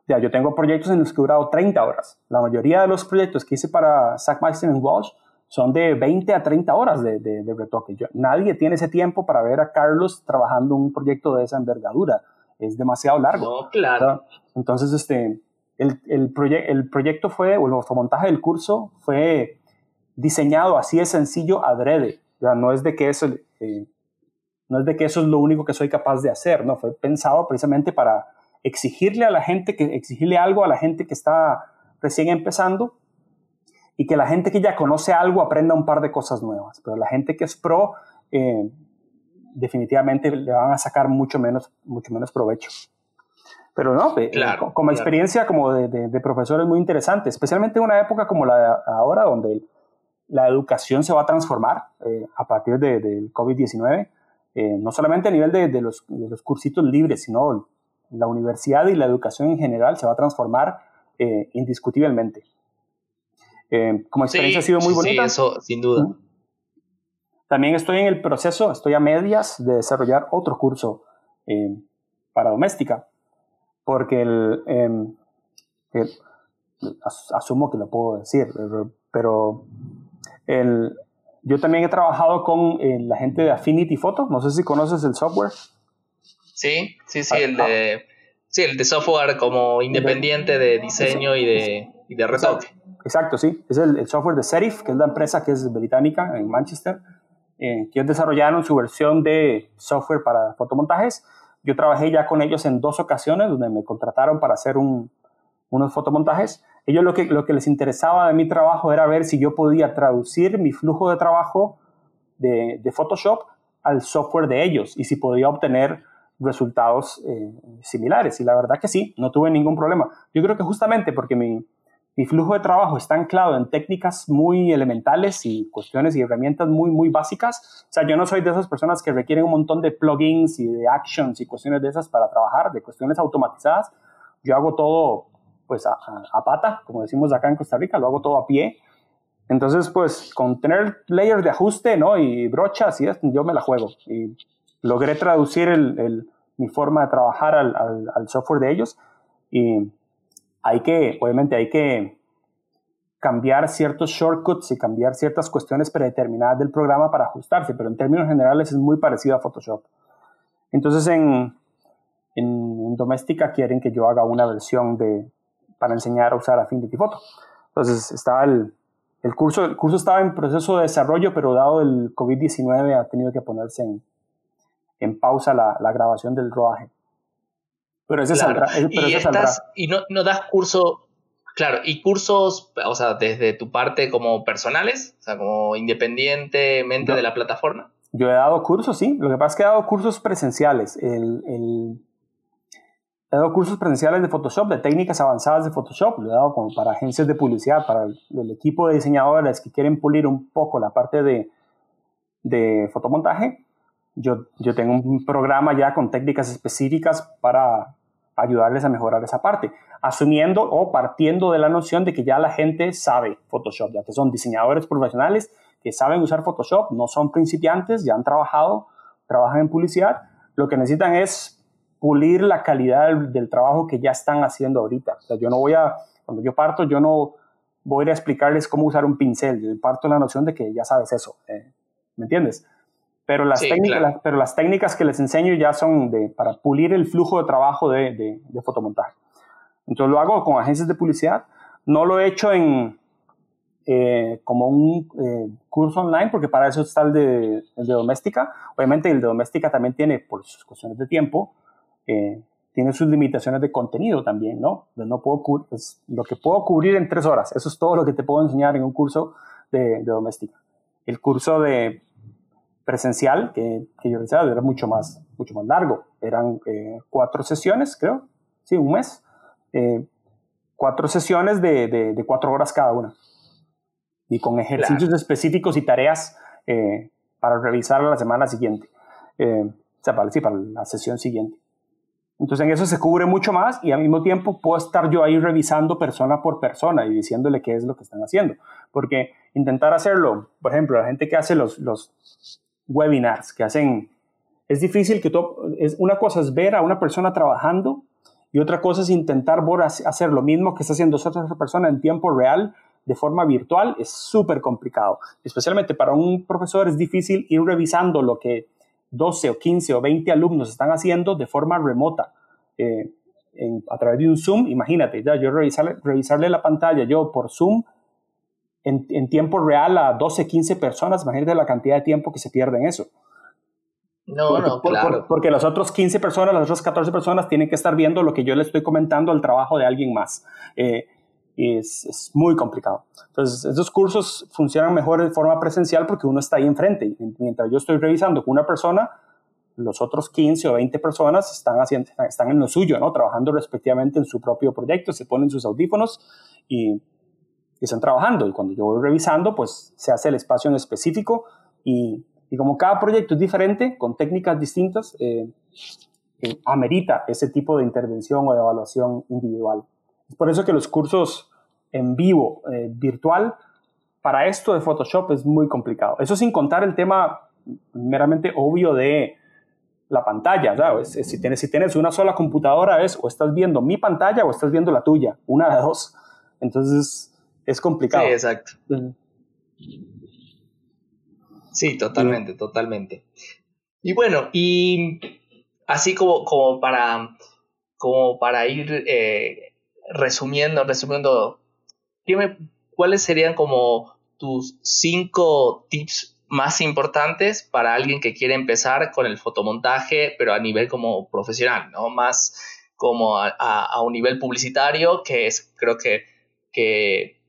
Ya, yo tengo proyectos en los que he durado 30 horas. La mayoría de los proyectos que hice para Sackmeister y Walsh son de 20 a 30 horas de, de, retoque. nadie tiene ese tiempo para ver a Carlos trabajando un proyecto de esa envergadura. Es demasiado largo. No, claro. Entonces, este, el, el, el proyecto fue, o el montaje del curso fue diseñado así de sencillo adrede. Ya no es de que eso, eh, no es de que eso es lo único que soy capaz de hacer, no, fue pensado precisamente para exigirle a la gente, que exigirle algo a la gente que está recién empezando y que la gente que ya conoce algo aprenda un par de cosas nuevas, pero la gente que es pro eh, definitivamente le van a sacar mucho menos, mucho menos provecho. Pero no, eh, como experiencia como de, profesor es muy interesante, especialmente en una época como la de ahora, donde la educación se va a transformar eh, a partir del COVID-19 eh, no solamente a nivel de, los, cursitos libres, sino la universidad y la educación en general se va a transformar eh, indiscutiblemente. Como experiencia ha sido muy bonita. Sí, eso sin duda. También estoy en el proceso, estoy a medias de desarrollar otro curso para doméstica, porque el, em, asumo que lo puedo decir, pero el, yo también he trabajado con eh, la gente de Affinity Photo. No sé si conoces el software. Sí, sí, sí, el de, sí, el de software como independiente de diseño y de, y de retoque. Exacto, sí. Es el, software de Serif, que es la empresa que es británica en Manchester, eh, que ellos desarrollaron su versión de software para fotomontajes. Yo trabajé ya con ellos en dos ocasiones donde me contrataron para hacer un, unos fotomontajes. Ellos lo que, lo que les interesaba de mi trabajo era ver si yo podía traducir mi flujo de trabajo de, de Photoshop al software de ellos y si podía obtener resultados eh, similares. Y la verdad que sí, no tuve ningún problema. Yo creo que justamente porque mi, mi flujo de trabajo está anclado en técnicas muy elementales y cuestiones y herramientas muy, muy básicas. O sea, yo no soy de esas personas que requieren un montón de plugins y de actions y cuestiones de esas para trabajar, de cuestiones automatizadas. Yo hago todo pues a, pata, como decimos acá en Costa Rica, lo hago todo a pie. Entonces, pues con tener layers de ajuste, ¿no? Y brochas y esto, yo me la juego. Y logré traducir mi forma de trabajar al, al, software de ellos. Y hay que, obviamente, hay que cambiar ciertos shortcuts y cambiar ciertas cuestiones predeterminadas del programa para ajustarse, pero en términos generales es muy parecido a Photoshop. Entonces, en, en Doméstica quieren que yo haga una versión de, para enseñar a usar Affinity Photo. Entonces está el, el curso, el curso estaba en proceso de desarrollo, pero dado el COVID-19 ha tenido que ponerse en, en pausa la, la, grabación del rodaje. Pero ese saldrá. y, estás, y no, no das curso, claro, y cursos, o sea, desde tu parte como personales, o sea, como independientemente de la plataforma. Yo he dado cursos, sí. Lo que pasa es que he dado cursos presenciales. El, el, he dado cursos presenciales de Photoshop, de técnicas avanzadas de Photoshop. Lo he dado como para agencias de publicidad, para el, equipo de diseñadores que quieren pulir un poco la parte de, de fotomontaje. Yo, yo tengo un programa ya con técnicas específicas para ayudarles a mejorar esa parte, asumiendo o partiendo de la noción de que ya la gente sabe Photoshop, ya que son diseñadores profesionales que saben usar Photoshop, no son principiantes, ya han trabajado, trabajan en publicidad, lo que necesitan es pulir la calidad del, trabajo que ya están haciendo ahorita. O sea, yo no voy a, cuando yo parto, yo no voy a, explicarles cómo usar un pincel, yo parto la noción de que ya sabes eso, eh, ¿me entiendes? Pero las, técnicas, pero las técnicas que les enseño ya son de, para pulir el flujo de trabajo de, de, de fotomontaje. Entonces lo hago con agencias de publicidad. No lo he hecho en, eh, como un eh, curso online, porque para eso está el de, el de, doméstica. Obviamente el de doméstica también tiene, por sus cuestiones de tiempo, eh, tiene sus limitaciones de contenido también, ¿no? no puedo pues, lo que puedo cubrir en tres horas, eso es todo lo que te puedo enseñar en un curso de, de doméstica. El curso de presencial que, que yo decía era mucho más, mucho más largo, eran cuatro sesiones, creo, sí, un mes, cuatro sesiones de, de, de cuatro horas cada una. Y con ejercicios específicos y tareas eh, para revisar la semana siguiente, eh, o sea, para, sí, para la sesión siguiente. Entonces en eso se cubre mucho más y al mismo tiempo puedo estar yo ahí revisando persona por persona y diciéndole qué es lo que están haciendo. Porque intentar hacerlo, por ejemplo, la gente que hace los, los webinars, que hacen, es difícil que todo, es, una cosa es ver a una persona trabajando y otra cosa es intentar hacer lo mismo que está haciendo otra persona en tiempo real de forma virtual es súper complicado. Especialmente para un profesor es difícil ir revisando lo que 12 o 15 o 20 alumnos están haciendo de forma remota. Eh, a través de un Zoom, imagínate, ya yo revisarle, revisarle la pantalla yo por Zoom en, en, tiempo real a 12, 15 personas, imagínate la cantidad de tiempo que se pierde en eso. No, no, claro. porque las otras 15 personas, las otras 14 personas tienen que estar viendo lo que yo le estoy comentando al trabajo de alguien más. Eh, y es, es, muy complicado. Entonces, estos cursos funcionan mejor de forma presencial porque uno está ahí enfrente. Mientras yo estoy revisando con una persona, los otros 15 o 20 personas están, haciendo, están en lo suyo, ¿no? trabajando respectivamente en su propio proyecto, se ponen sus audífonos y, están trabajando. Y cuando yo voy revisando, pues se hace el espacio en específico y, y como cada proyecto es diferente, con técnicas distintas, eh, eh, amerita ese tipo de intervención o de evaluación individual. Es por eso que los cursos en vivo, eh, virtual, para esto de Photoshop es muy complicado. Eso sin contar el tema meramente obvio de la pantalla, ¿sabes? Si tienes, si tienes una sola computadora es o estás viendo mi pantalla o estás viendo la tuya, una de dos. Entonces es complicado. Sí, exacto. Sí, totalmente, totalmente. Y bueno, y así como, como, para, como para ir eh, resumiendo, resumiendo, ¿cuáles serían como tus cinco tips más importantes para alguien que quiere empezar con el fotomontaje, pero a nivel como profesional, ¿no? Más como a, un nivel publicitario, que es, creo que, que,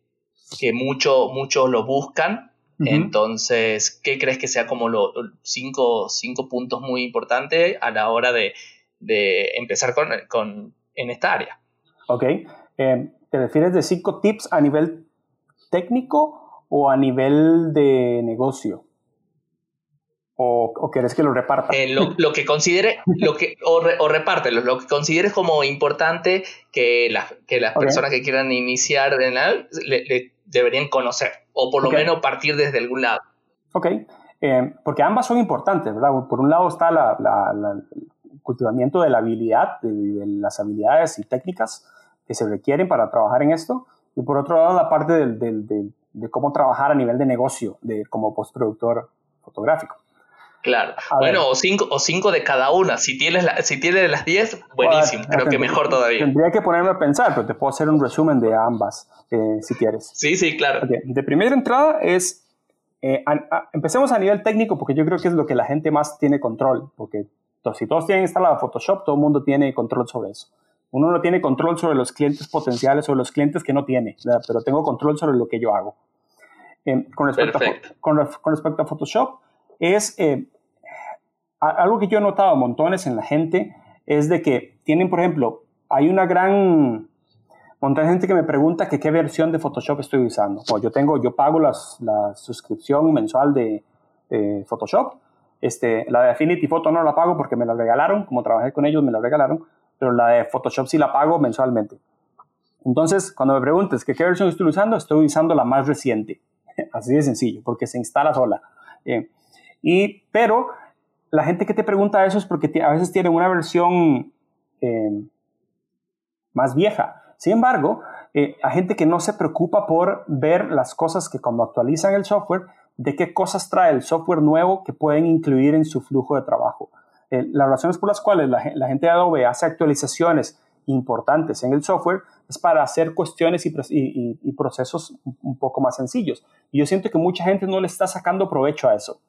que muchos mucho lo buscan. Entonces, ¿qué crees que sea como los cinco, cinco, puntos muy importantes a la hora de, de empezar con, con, en esta área? ¿ok? Eh, ¿Te refieres de cinco tips a nivel técnico o a nivel de negocio? ¿O, o quieres que lo reparta? Eh, lo, que considere, lo que, o, o repártelo, lo que consideres como importante que, que las personas que quieran iniciar en la, le, deberían conocer, o por lo menos partir desde algún lado. Ok, eh, porque ambas son importantes, ¿verdad? Por un lado está la, el cultivamiento de la habilidad, de las habilidades y técnicas que se requieren para trabajar en esto. Y por otro lado, la parte de, de, cómo trabajar a nivel de negocio de, como postproductor fotográfico. Claro. bueno, o cinco, o cinco de cada una. Si tienes, la, si tienes las diez, buenísimo. Creo que mejor todavía. Tendría que ponerme a pensar, pero te puedo hacer un resumen de ambas, eh, si quieres. Sí, sí, claro. De primera entrada es, eh, empecemos a nivel técnico, porque yo creo que es lo que la gente más tiene control, porque si todos tienen instalado Photoshop, todo el mundo tiene control sobre eso. Uno no tiene control sobre los clientes potenciales o los clientes que no tiene, pero tengo control sobre lo que yo hago. Eh, con, respecto a, con, respecto a, Photoshop, es algo que yo he notado montones en la gente es de que tienen, por ejemplo, hay una gran montón de gente que me pregunta que qué versión de Photoshop estoy usando. Pues yo tengo, yo pago las, la suscripción mensual de, Photoshop. Este, la de Affinity Photo no la pago porque me la regalaron, como trabajé con ellos me la regalaron, pero la de Photoshop sí la pago mensualmente. Entonces, cuando me preguntes que qué versión estoy usando, estoy usando la más reciente. Así de sencillo, porque se instala sola. Eh, y, pero la gente que te pregunta eso es porque a veces tienen una versión eh, más vieja. Sin embargo, eh, gente que no se preocupa por ver las cosas que cuando actualizan el software, de qué cosas trae el software nuevo que pueden incluir en su flujo de trabajo. Eh, las razones por las cuales la, gente de Adobe hace actualizaciones importantes en el software es para hacer cuestiones y, procesos un poco más sencillos. Y yo siento que mucha gente no le está sacando provecho a eso.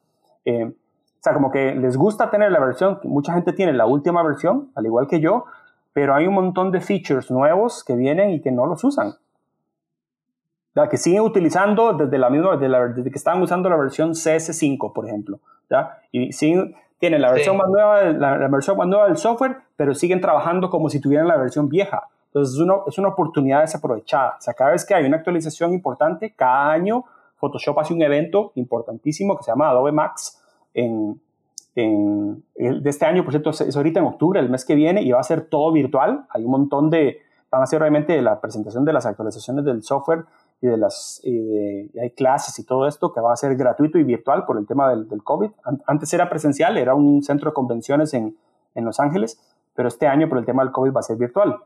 O sea, como que les gusta tener la versión, mucha gente tiene la última versión, al igual que yo, pero hay un montón de features nuevos que vienen y que no los usan. O sea, que siguen utilizando desde la misma, desde, que estaban usando la versión CS5, por ejemplo. ¿ya? Y siguen, tienen la versión, más nueva, la, versión más nueva del software, pero siguen trabajando como si tuvieran la versión vieja. Entonces es, uno, es una oportunidad desaprovechada. O sea, cada vez que hay una actualización importante, cada año Photoshop hace un evento importantísimo que se llama Adobe Max, de este año, por cierto, es ahorita en octubre, el mes que viene, y va a ser todo virtual. Hay un montón de, van a ser realmente la presentación de las actualizaciones del software y de las, hay clases y todo esto que va a ser gratuito y virtual por el tema del, COVID. Antes era presencial, era un centro de convenciones en, en Los Ángeles, pero este año por el tema del COVID va a ser virtual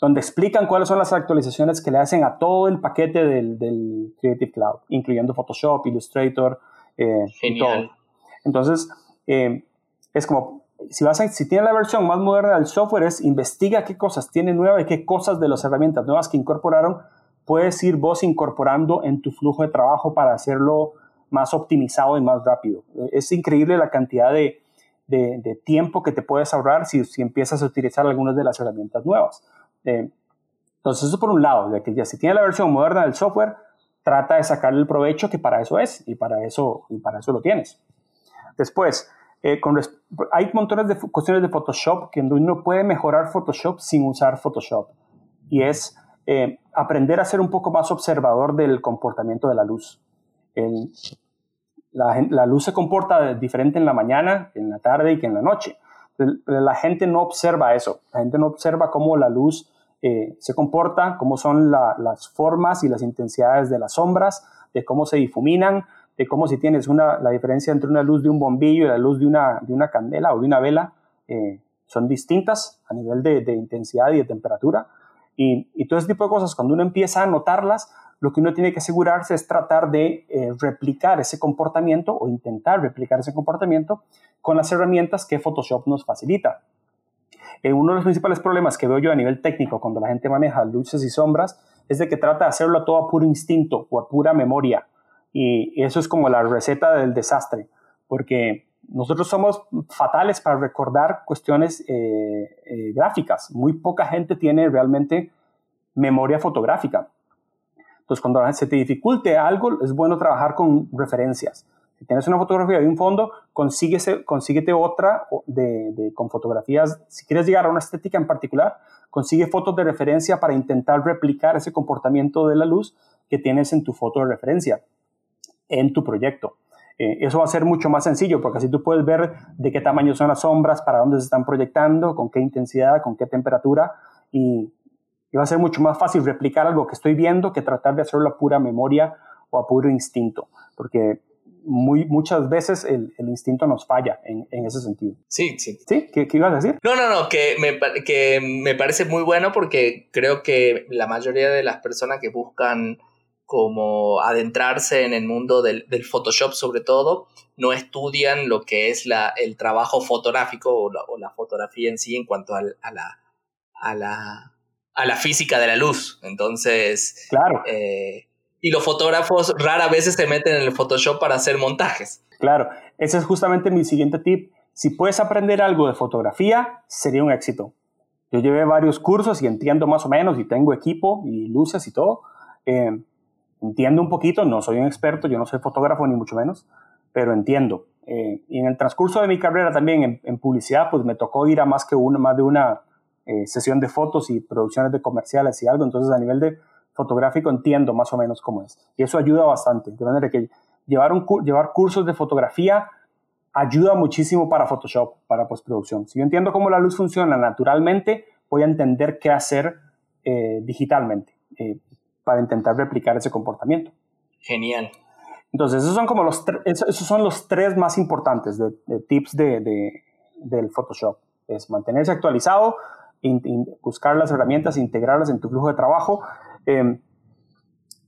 donde explican cuáles son las actualizaciones que le hacen a todo el paquete del, Creative Cloud, incluyendo Photoshop, Illustrator eh, todo. Entonces, eh, es como, si, vas a, si tienes la versión más moderna del software, es investiga qué cosas tiene nueva y qué cosas de las herramientas nuevas que incorporaron puedes ir vos incorporando en tu flujo de trabajo para hacerlo más optimizado y más rápido. Es increíble la cantidad de, de, tiempo que te puedes ahorrar si, si, empiezas a utilizar algunas de las herramientas nuevas. Eh, entonces, eso por un lado, de que ya si tienes la versión moderna del software, trata de sacarle el provecho que para eso es y para eso, y para eso lo tienes. Después, eh, hay montones de cuestiones de Photoshop que uno puede mejorar Photoshop sin usar Photoshop. Y es eh, aprender a ser un poco más observador del comportamiento de la luz. la, luz se comporta diferente en la mañana, en la tarde y que en la noche. La gente no observa eso. La gente no observa cómo la luz eh, se comporta, cómo son las formas y las intensidades de las sombras, de cómo se difuminan, de cómo si tienes una, la diferencia entre una luz de un bombillo y la luz de una, de una candela o de una vela eh, son distintas a nivel de, intensidad y de temperatura. Y, y, todo ese tipo de cosas, cuando uno empieza a notarlas, lo que uno tiene que asegurarse es tratar de eh, replicar ese comportamiento o intentar replicar ese comportamiento con las herramientas que Photoshop nos facilita. Eh, uno de los principales problemas que veo yo a nivel técnico cuando la gente maneja luces y sombras es de que trata de hacerlo todo a puro instinto o a pura memoria. Y eso es como la receta del desastre, porque nosotros somos fatales para recordar cuestiones eh, eh, gráficas. Muy poca gente tiene realmente memoria fotográfica. Entonces, cuando se te dificulte algo, es bueno trabajar con referencias. Si tienes una fotografía de un fondo, consíguese, consíguete otra de, con fotografías. Si quieres llegar a una estética en particular, consigue fotos de referencia para intentar replicar ese comportamiento de la luz que tienes en tu foto de referencia en tu proyecto. Eh, eso va a ser mucho más sencillo porque así tú puedes ver de qué tamaño son las sombras, para dónde se están proyectando, con qué intensidad, con qué temperatura y, va a ser mucho más fácil replicar algo que estoy viendo que tratar de hacerlo a pura memoria o a puro instinto, porque muy, muchas veces el, instinto nos falla en, ese sentido. Sí, sí. ¿Sí? ¿Qué, ¿Qué, ibas a decir? No, no, no, que me, que me parece muy bueno porque creo que la mayoría de las personas que buscan como adentrarse en el mundo del, Photoshop sobre todo, no estudian lo que es la, el trabajo fotográfico o la, fotografía en sí en cuanto a, la, a, la, a la física de la luz. Entonces, claro. Eh, y los fotógrafos rara vez se meten en el Photoshop para hacer montajes. Claro, ese es justamente mi siguiente tip. Si puedes aprender algo de fotografía, sería un éxito. Yo llevé varios cursos y entiendo más o menos y tengo equipo y luces y todo. Eh, entiendo un poquito, no soy un experto, yo no soy fotógrafo ni mucho menos, pero entiendo. Eh, y en el transcurso de mi carrera también en, publicidad, pues me tocó ir a más, que una, más de una eh, sesión de fotos y producciones de comerciales y algo, entonces a nivel de fotográfico entiendo más o menos cómo es. Y eso ayuda bastante, de manera que llevar, un, llevar cursos de fotografía ayuda muchísimo para Photoshop, para postproducción. Si yo entiendo cómo la luz funciona naturalmente, voy a entender qué hacer eh, digitalmente para intentar replicar ese comportamiento. Genial. Entonces, esos son como los, esos son los tres más importantes de, tips de, del Photoshop. Es mantenerse actualizado, buscar las herramientas, integrarlas en tu flujo de trabajo, em,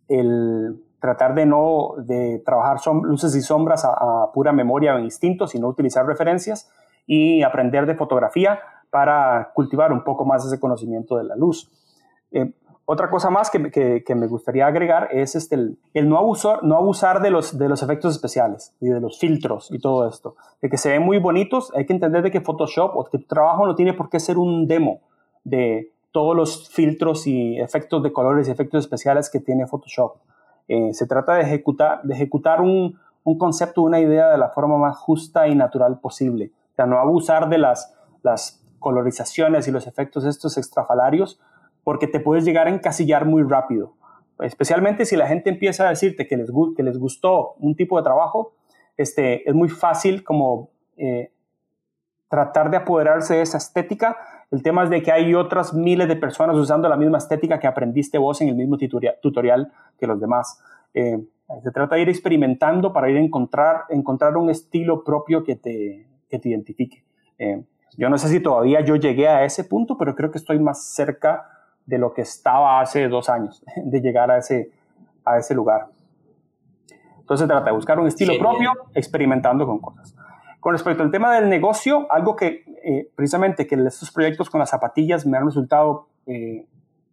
el tratar de no de trabajar luces y sombras a, pura memoria o instinto, sino utilizar referencias y aprender de fotografía para cultivar un poco más ese conocimiento de la luz. Eh, otra cosa más que, me gustaría agregar es este, el, no, abusar, de los, efectos especiales y de los filtros y todo esto. De que se ven muy bonitos, hay que entender de que Photoshop o que tu trabajo no tiene por qué ser un demo de todos los filtros y efectos de colores y efectos especiales que tiene Photoshop. Eh, se trata de ejecutar, un, un concepto, una idea de la forma más justa y natural posible. O sea, no abusar de las, las colorizaciones y los efectos estos extrafalarios, porque te puedes llegar a encasillar muy rápido. Especialmente si la gente empieza a decirte que les, que les gustó un tipo de trabajo, este, es muy fácil como eh, tratar de apoderarse de esa estética. El tema es de que hay otras miles de personas usando la misma estética que aprendiste vos en el mismo tutorial que los demás. Eh, se trata de ir experimentando para ir a encontrar, encontrar un estilo propio que te, que te identifique. Eh, yo no sé si todavía yo llegué a ese punto, pero creo que estoy más cerca de lo que estaba hace dos años, de llegar a ese, a ese lugar. Entonces trata de buscar un estilo propio, experimentando con cosas. Con respecto al tema del negocio, algo que eh, precisamente que estos proyectos con las zapatillas me han resultado eh,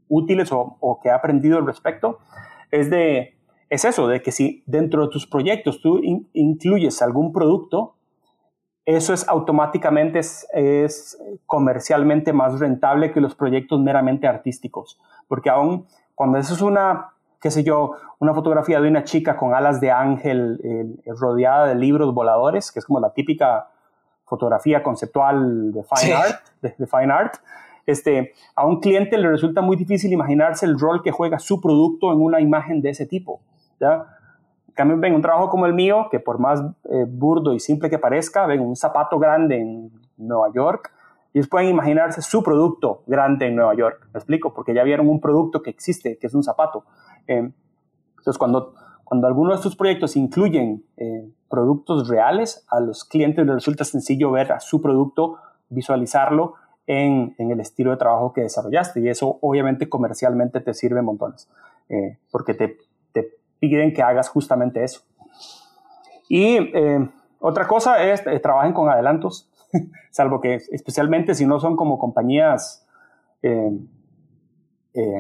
útiles o, que he aprendido al respecto, es, de, es eso, de que si dentro de tus proyectos tú incluyes algún producto, eso es automáticamente es, comercialmente más rentable que los proyectos meramente artísticos, porque aún cuando eso es una, qué sé yo, una fotografía de una chica con alas de ángel eh, rodeada de libros voladores, que es como la típica fotografía conceptual de fine art, de, fine art, este, a un cliente le resulta muy difícil imaginarse el rol que juega su producto en una imagen de ese tipo. ¿ya? Cambio, ven un trabajo como el mío, que por más eh, burdo y simple que parezca, ven un zapato grande en Nueva York, ellos pueden imaginarse su producto grande en Nueva York. ¿Me explico? Porque ya vieron un producto que existe, que es un zapato. Eh, entonces, cuando, cuando algunos de estos proyectos incluyen eh, productos reales, a los clientes les resulta sencillo ver a su producto, visualizarlo en, en, el estilo de trabajo que desarrollaste. Y eso obviamente comercialmente te sirve montones, porque te, te piden que hagas justamente eso. Y eh, otra cosa es, eh, trabajen con adelantos, salvo que especialmente si no son como compañías eh,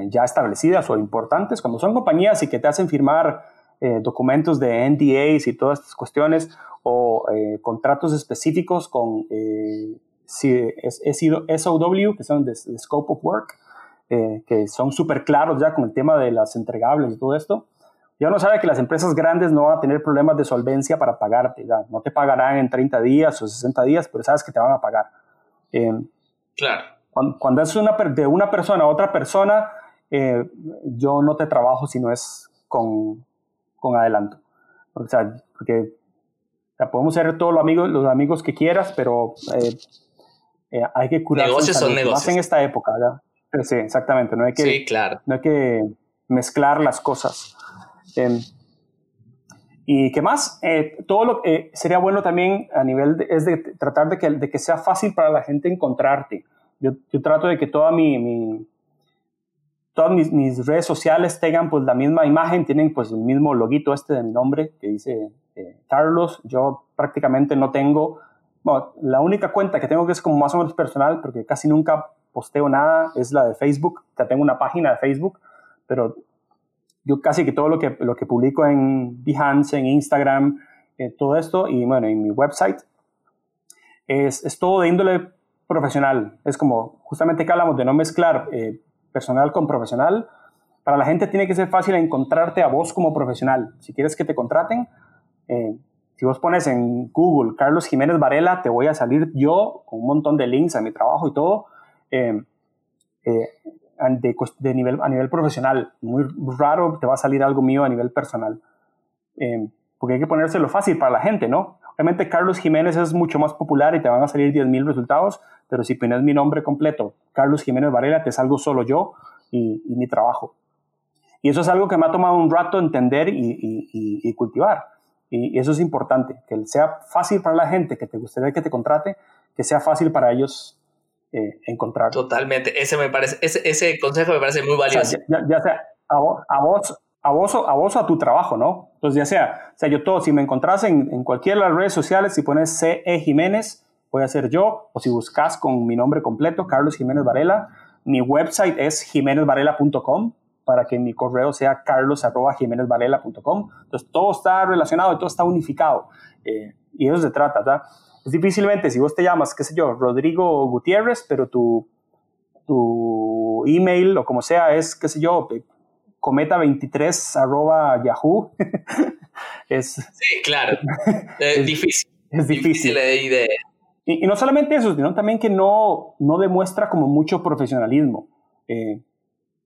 ya establecidas o importantes, cuando son compañías y que te hacen firmar documentos de NDAs y todas estas cuestiones o contratos específicos con si SOW, que son de, Scope of Work, que son súper claros ya con el tema de las entregables y todo esto, ya uno sabe que las empresas grandes no van a tener problemas de solvencia para pagarte. Ya. No te pagarán en 30 días o 60 días, pero sabes que te van a pagar. Eh, claro. Cuando, es una, de una persona a otra persona, eh, yo no te trabajo si no es con, con adelanto. O sea, porque podemos ser todos los amigos, los amigos que quieras, pero eh, hay que curar. Negocios son negocios. Más en esta época, ¿ya? Sí, exactamente. No hay que, sí, claro. No hay que mezclar las cosas. Em, ¿Y qué más? Eh, todo lo que eh, sería bueno también a nivel de, es de tratar de que, de que sea fácil para la gente encontrarte. Yo, yo trato de que toda mi, mi, todas mis, redes sociales tengan pues la misma imagen, tienen pues el mismo loguito este de mi nombre que dice eh, Carlos. Yo prácticamente no tengo, bueno, la única cuenta que tengo que es como más o menos personal, porque casi nunca posteo nada, es la de Facebook. Ya tengo una página de Facebook, pero yo casi que todo lo que, lo que publico en Behance, en Instagram, eh, todo esto, y bueno, en mi website, es, es, todo de índole profesional. Es como justamente que hablamos de no mezclar eh, personal con profesional. Para la gente tiene que ser fácil encontrarte a vos como profesional. Si quieres que te contraten, eh, si vos pones en Google Carlos Jiménez Varela, te voy a salir yo con un montón de links a mi trabajo y todo. Eh, de, nivel, a nivel profesional. Muy raro te va a salir algo mío a nivel personal. porque hay que ponérselo fácil para la gente, ¿no? Obviamente Carlos Jiménez es mucho más popular y te van a salir 10.000 resultados, pero si pones mi nombre completo, Carlos Jiménez Varela, te salgo solo yo y, mi trabajo. Y eso es algo que me ha tomado un rato entender y, cultivar. Y, eso es importante, que sea fácil para la gente que te gustaría que te contrate, que sea fácil para ellos eh, encontrar. Totalmente, ese, me parece, ese, ese consejo me parece muy valioso. ya, sea, a a vos a vos, a vos a tu trabajo, ¿no? Entonces, ya sea, o sea, yo todo, si me encontrás en, en cualquiera de las redes sociales, si pones CE Jiménez, voy a ser yo, o si buscas con mi nombre completo, Carlos Jiménez Varela, mi website es jiménezvarela.com para que mi correo sea carlos.jiménezvarela.com. Entonces, todo está relacionado y todo está unificado. Eh, y eso se trata, ¿verdad? Es difícilmente, si vos te llamas, qué sé yo, Rodrigo Gutiérrez, pero tu, tu email o como sea es, qué sé yo, cometa23 arroba yahoo. es, sí, claro. Es, difícil. Es difícil. de... y, y, no solamente eso, sino también que no, no demuestra como mucho profesionalismo. Eh,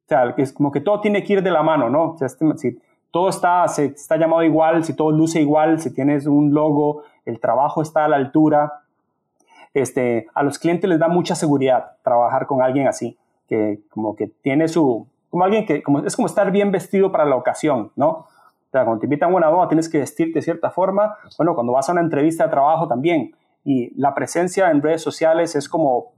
o sea, es como que todo tiene que ir de la mano, ¿no? O sea, este, si todo está, se, está llamado igual, si todo luce igual, si tienes un logo, el trabajo está a la altura, este, a los clientes les da mucha seguridad trabajar con alguien así, que como que tiene su, como alguien que como, es como estar bien vestido para la ocasión, ¿no? O sea, cuando te invitan a una boda tienes que vestirte de cierta forma. Bueno, cuando vas a una entrevista de trabajo también. Y la presencia en redes sociales es como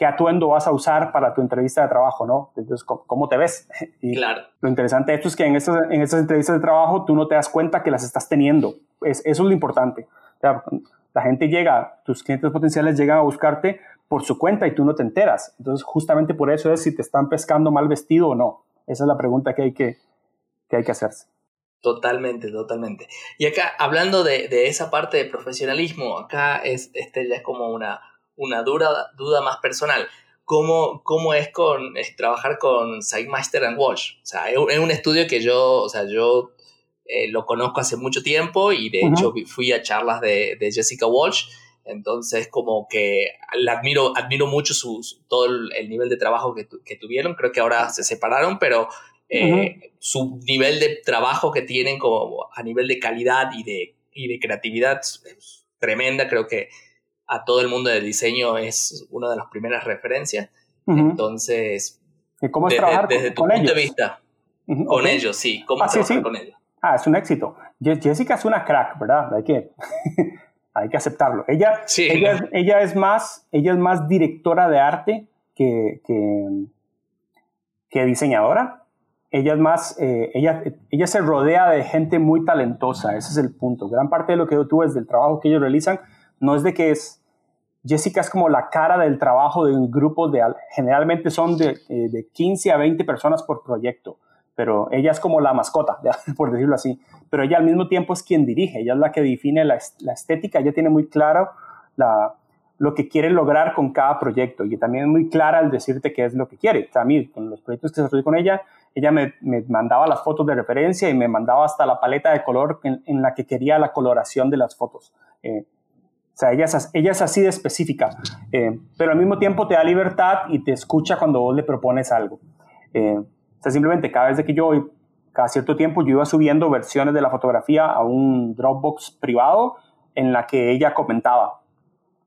qué atuendo vas a usar para tu entrevista de trabajo, ¿no? Entonces, ¿cómo te ves? Y claro. Lo interesante de esto es que en estas, en estas entrevistas de trabajo tú no te das cuenta que las estás teniendo. Es, eso es lo importante. O sea, la gente llega, tus clientes potenciales llegan a buscarte por su cuenta y tú no te enteras. Entonces, justamente por eso es si te están pescando mal vestido o no. Esa es la pregunta que hay que, que, hay que hacerse. Totalmente, totalmente. Y acá, hablando de, de esa parte de profesionalismo, acá es, este ya es como una, una dura, duda más personal. ¿Cómo, cómo es, con, es trabajar con Sidemaster and Walsh? O sea, es un estudio que yo, o sea, yo eh, lo conozco hace mucho tiempo y de hecho fui a charlas de, de Jessica Walsh entonces, como que la admiro, admiro mucho su, todo el, nivel de trabajo que, que, tuvieron. Creo que ahora se separaron, pero eh, su nivel de trabajo que tienen como a nivel de calidad y de, y de creatividad es tremenda. Creo que a todo el mundo del diseño es una de las primeras referencias. Entonces, ¿cómo es trabajar desde tu punto de vista? Con ellos, sí. ¿Cómo ah, trabajar con ellos? Ah, es un éxito. Jessica es una crack, ¿verdad? Hay que hay que aceptarlo. Ella, ella, ella, es más, ella es más directora de arte que, que, diseñadora. Ella es más, eh, ella, ella se rodea de gente muy talentosa, ese es el punto. Gran parte de lo que tú ves del trabajo que ellos realizan no es de que es, Jessica es como la cara del trabajo de un grupo de, generalmente son de, eh, de 15 a 20 personas por proyecto pero ella es como la mascota, por decirlo así. Pero ella al mismo tiempo es quien dirige, ella es la que define la, estética, ella tiene muy claro la, lo que quiere lograr con cada proyecto y también es muy clara al decirte qué es lo que quiere. O a mí, con los proyectos que desarrollé con ella, ella me, me, mandaba las fotos de referencia y me mandaba hasta la paleta de color en, la que quería la coloración de las fotos. Eh, sea, ella es, ella es así de específica, eh, pero al mismo tiempo te da libertad y te escucha cuando vos le propones algo. Eh, o sea, simplemente cada vez que yo, cada cierto tiempo, yo iba subiendo versiones de la fotografía a un Dropbox privado en la que ella comentaba.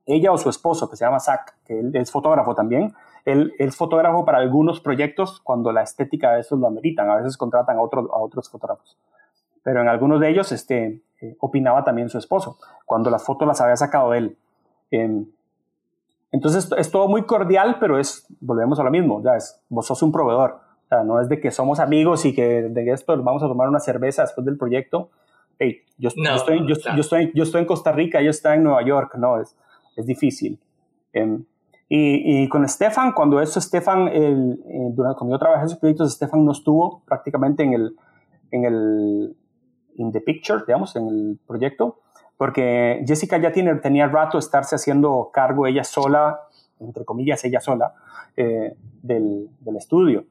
Ella o su esposo, que se llama Zach, que él es fotógrafo también, él, es fotógrafo para algunos proyectos cuando la estética de esos lo ameritan. A veces contratan a, otros a otros fotógrafos. Pero en algunos de ellos este, eh, opinaba también su esposo, cuando las fotos las había sacado él. Em, entonces es todo muy cordial, pero es, volvemos a lo mismo, ya es, vos sos un proveedor. O sea, no es de que somos amigos y que de esto vamos a tomar una cerveza después del proyecto. Hey, yo, estoy, yo, estoy, yo estoy en Costa Rica, yo estoy en Nueva York, no, es, es difícil. Em, y, y, con Stefan, cuando eso Stefan, el, eh, durante, cuando yo trabajé en esos proyectos, Stefan no estuvo prácticamente en el, en el, in the picture, digamos, en el proyecto, porque Jessica ya tiene, tenía rato estarse haciendo cargo ella sola, entre comillas, ella sola, eh, del, del, estudio.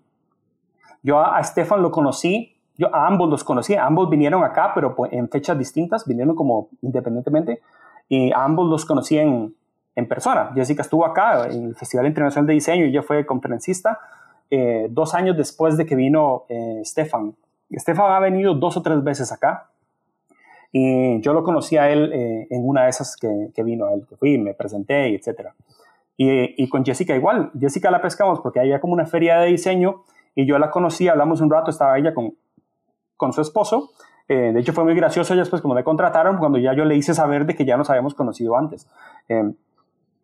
Yo a, a Stefan lo conocí, yo a ambos los conocí, ambos vinieron acá, pero pues, en fechas distintas, vinieron como independientemente, y a ambos los conocí en, en persona. Jessica estuvo acá en el Festival Internacional de Diseño y ella fue conferencista eh, dos años después de que vino eh, Stefan. Stefan ha venido dos o tres veces acá y yo lo conocí a él eh, en una de esas que, vino, a él que fui, me presenté, y etc. Y, con Jessica igual, Jessica la pescamos porque había como una feria de diseño y yo la conocí, hablamos un rato, estaba ella con, con su esposo. de hecho fue muy gracioso después como me contrataron cuando ya yo le hice saber de que ya nos habíamos conocido antes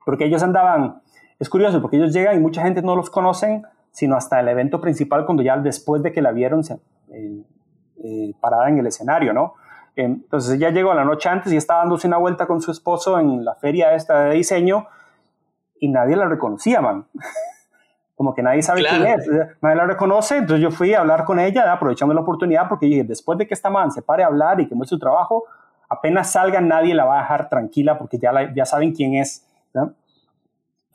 porque ellos andaban, es curioso, porque ellos llegan y mucha gente no los conocen, sino hasta el evento principal, cuando ya después de que la vieron eh, eh, parada en el escenario, ¿no? Entonces ella llegó la noche antes y estaba dándose una vuelta con su esposo en la feria esta de diseño y nadie la reconocía, man. Como que nadie sabe quién es, nadie la reconoce, entonces yo fui a hablar con ella, aprovechando la oportunidad, porque después de que esta man se pare a hablar y que muestre su trabajo, apenas salga nadie la va a dejar tranquila porque ya, ya saben quién es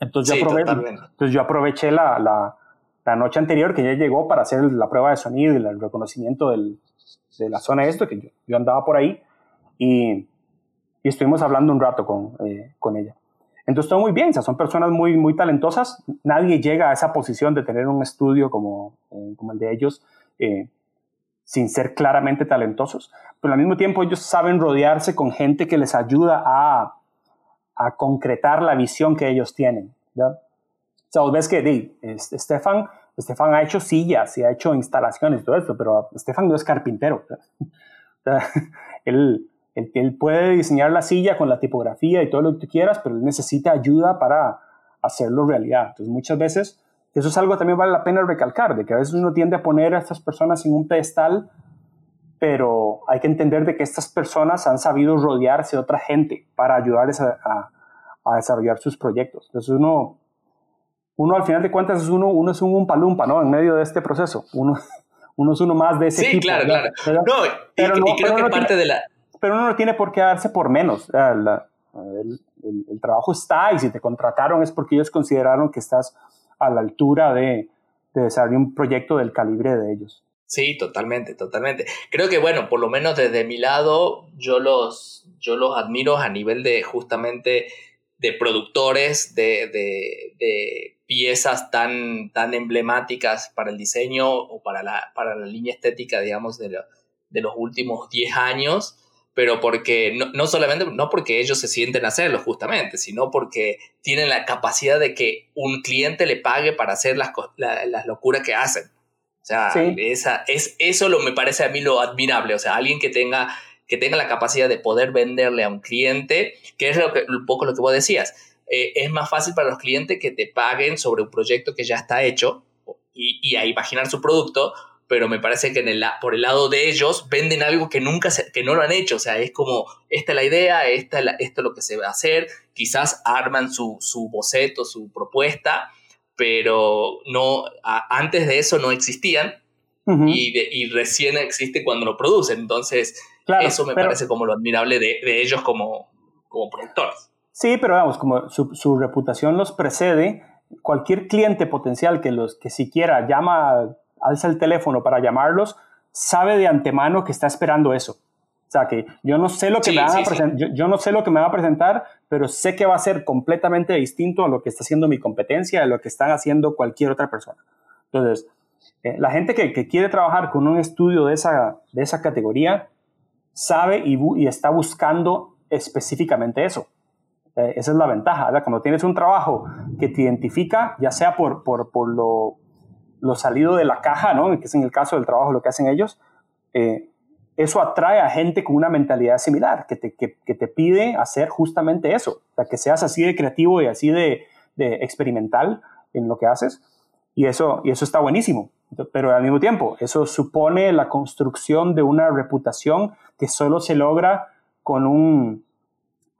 entonces, yo entonces yo aproveché la, la, la, noche anterior que ella llegó para hacer la prueba de sonido y el reconocimiento de la zona esto, que yo, andaba por ahí y, estuvimos hablando un rato con, eh, con ella. Entonces todo muy bien, o son personas muy, muy talentosas. Nadie llega a esa posición de tener un estudio como, eh, como el de ellos eh, sin ser claramente talentosos, pero al mismo tiempo ellos saben rodearse con gente que les ayuda a a concretar la visión que ellos tienen. ¿ya? Sea, vos ves que di, Estefan, Estefan ha hecho sillas y ha hecho instalaciones y todo esto, pero Estefan no es carpintero. O sea, él, él, él, puede diseñar la silla con la tipografía y todo lo que tú quieras, pero él necesita ayuda para hacerlo realidad. Entonces, muchas veces, eso es algo que también vale la pena recalcar, de que a veces uno tiende a poner a estas personas en un pedestal pero hay que entender de que estas personas han sabido rodearse de otra gente para ayudarles a, a, desarrollar sus proyectos. Entonces uno, uno al final de cuentas es uno, uno es un palumpa, ¿no? En medio de este proceso. Uno, uno es uno más de ese sí, claro, claro. no, pero y, creo que parte de la... Pero uno no tiene por qué darse por menos. el, el, trabajo está y si te contrataron es porque ellos consideraron que estás a la altura de, de desarrollar un proyecto del calibre de ellos. Sí, totalmente, totalmente. Creo que, bueno, por lo menos desde mi lado, yo los, yo los admiro a nivel de justamente de productores de, de, piezas tan, tan emblemáticas para el diseño o para la, para la línea estética, digamos, de, de los últimos 10 años, pero porque no, no, solamente, no porque ellos se sienten a hacerlo justamente, sino porque tienen la capacidad de que un cliente le pague para hacer las, las locuras que hacen. O sea, esa, es, eso lo, me parece a mí lo admirable. O sea, alguien que tenga, que tenga la capacidad de poder venderle a un cliente, que es lo que, un poco lo que vos decías. Eh, es más fácil para los clientes que te paguen sobre un proyecto que ya está hecho y, y a imaginar su producto, pero me parece que en el, por el lado de ellos venden algo que nunca se, que no lo han hecho. O sea, es como, esta es la idea, esta, esto es lo que se va a hacer. Quizás arman su, su boceto, su propuesta pero no, antes de eso no existían y, recién existe cuando lo producen. Entonces, eso me parece como lo admirable de, ellos como, como productores. Sí, pero vamos, como su, reputación los precede, cualquier cliente potencial que, los, que siquiera llama, alza el teléfono para llamarlos, sabe de antemano que está esperando eso. O sea que yo no sé lo que me van a presentar, yo, no sé lo que me va a presentar, pero sé que va a ser completamente distinto a lo que está haciendo mi competencia, a lo que están haciendo cualquier otra persona. Entonces, eh, la gente que, que, quiere trabajar con un estudio de esa, de esa categoría sabe y, y está buscando específicamente eso. Eh, esa es la ventaja. ¿verdad? Cuando tienes un trabajo que te identifica, ya sea por, por, por lo, lo, salido de la caja, ¿no? que es en el caso del trabajo lo que hacen ellos, eh, eso atrae a gente con una mentalidad similar, que te, que, que te pide hacer justamente eso, o sea, que seas así de creativo y así de, de, experimental en lo que haces. Y eso, y eso está buenísimo. Pero al mismo tiempo, eso supone la construcción de una reputación que solo se logra con un,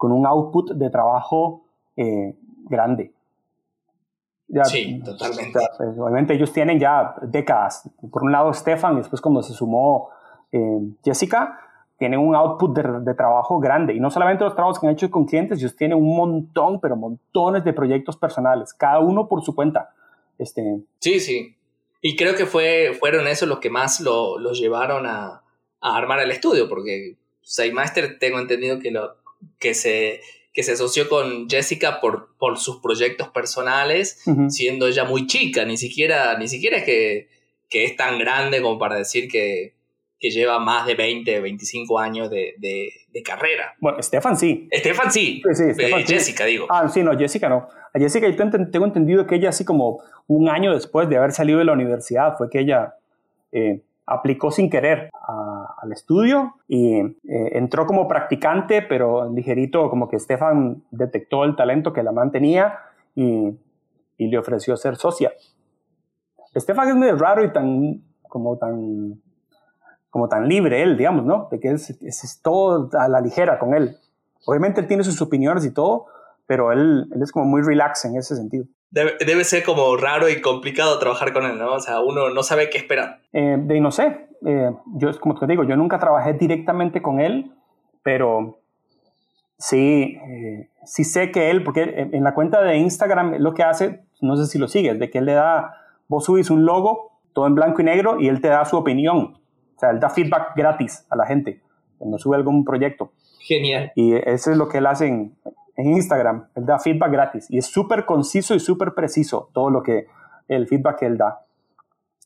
con un output de trabajo eh, grande. sí, totalmente. Pues, obviamente ellos tienen ya décadas. Por un lado Stefan, y después cuando se sumó eh, Jessica, tienen un output de, trabajo grande. Y no solamente los trabajos que han hecho con clientes, ellos tienen un montón, pero montones de proyectos personales, cada uno por su cuenta. Este, sí, sí. Y creo que fue, fueron esos los que más lo, los llevaron a, a, armar el estudio, porque Master tengo entendido que, lo, que, se, que se asoció con Jessica por, por sus proyectos personales, siendo ella muy chica, ni siquiera, ni siquiera es que, que es tan grande como para decir que, que lleva más de 20, 25 años de, de, carrera. Bueno, Stefan sí. Stefan sí. sí, sí eh, Jessica, digo. Ah, sí, no, Jessica no. A Jessica yo tengo entendido que ella así como un año después de haber salido de la universidad fue que ella eh, aplicó sin querer al estudio y eh, entró como practicante, pero ligerito como que Stefan detectó el talento que la mantenía y, y le ofreció ser socia. Stefan es muy raro y tan como tan como tan libre él, digamos, ¿no? De que es, es, todo a la ligera con él. Obviamente él tiene sus opiniones y todo, pero él, él es como muy relax en ese sentido. Debe, debe, ser como raro y complicado trabajar con él, ¿no? O sea, uno no sabe qué esperar. Eh, de no sé. Eh, yo, como te digo, yo nunca trabajé directamente con él, pero sí, eh, sí sé que él, porque en la cuenta de Instagram lo que hace, no sé si lo sigues, de que él le da, vos subís un logo, todo en blanco y negro, y él te da su opinión. O sea, él da feedback gratis a la gente cuando sube algún proyecto. Genial. Y eso es lo que él hace en, Instagram. Él da feedback gratis y es súper conciso y súper preciso todo lo que el feedback que él da.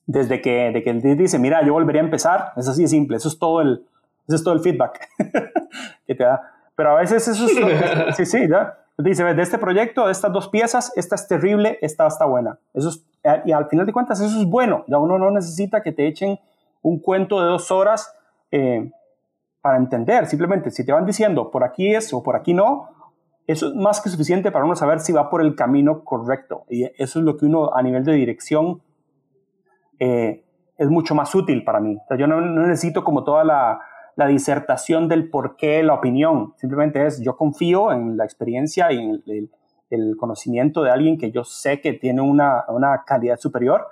Desde que, de que él dice, mira, yo volvería a empezar, es así de simple. Eso es todo el, eso es todo el feedback que te da. Pero a veces eso es, sí, sí, ya. Dice, de este proyecto, de estas dos piezas, esta es terrible, esta está buena. Eso es, y al final de cuentas, eso es bueno. Ya uno no necesita que te echen un cuento de dos horas eh, para entender. Simplemente, si te van diciendo por aquí es o por aquí no, eso es más que suficiente para uno saber si va por el camino correcto. Y eso es lo que uno a nivel de dirección eh, es mucho más útil para mí. yo no, necesito como toda la, disertación del por qué, la opinión. Simplemente es yo confío en la experiencia y en el, conocimiento de alguien que yo sé que tiene una, una calidad superior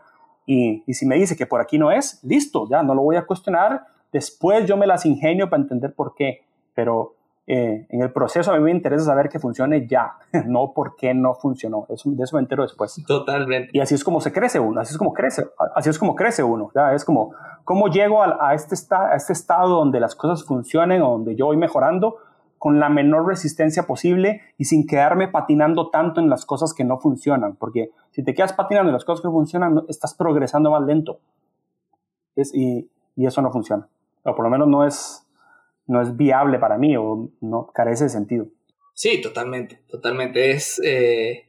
y, si me dice que por aquí no es, listo, ya no lo voy a cuestionar. Después yo me las ingenio para entender por qué. Pero eh, en el proceso a mí me interesa saber que funcione ya, no por qué no funcionó. Eso, de eso me entero después. Totalmente. Y así es como se crece uno, así es como crece, así es como crece uno. ¿ya? Es como, ¿cómo llego a, a este, a este estado donde las cosas funcionen o donde yo voy mejorando? con la menor resistencia posible y sin quedarme patinando tanto en las cosas que no funcionan, porque si te quedas patinando en las cosas que funcionan, estás progresando más lento. y, eso no funciona. O por lo menos no es, no es viable para mí o no carece de sentido. Sí, totalmente, totalmente. Es, eh,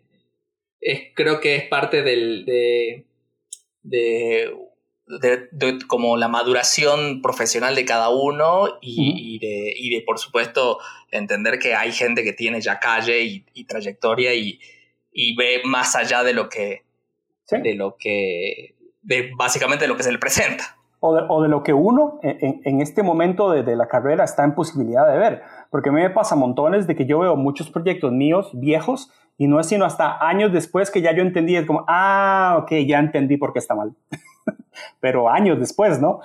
es creo que es parte del, de, de de, como la maduración profesional de cada uno y, de, y, de, por supuesto, entender que hay gente que tiene ya calle y, trayectoria y, ve más allá de lo que, de lo que, de básicamente de lo que se le presenta. O de, o de lo que uno en, en este momento de, de, la carrera está en posibilidad de ver. Porque a mí me pasa montones de que yo veo muchos proyectos míos viejos y no es sino hasta años después que ya yo entendí, es como, ah, ok, ya entendí por qué está mal. pero años después, ¿no?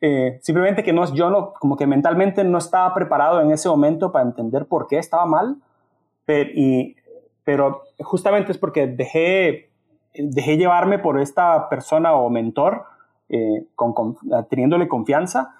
Eh, simplemente que no, yo no, como que mentalmente no estaba preparado en ese momento para entender por qué estaba mal, pero, y, pero justamente es porque dejé, dejé llevarme por esta persona o mentor, eh, con, teniéndole confianza,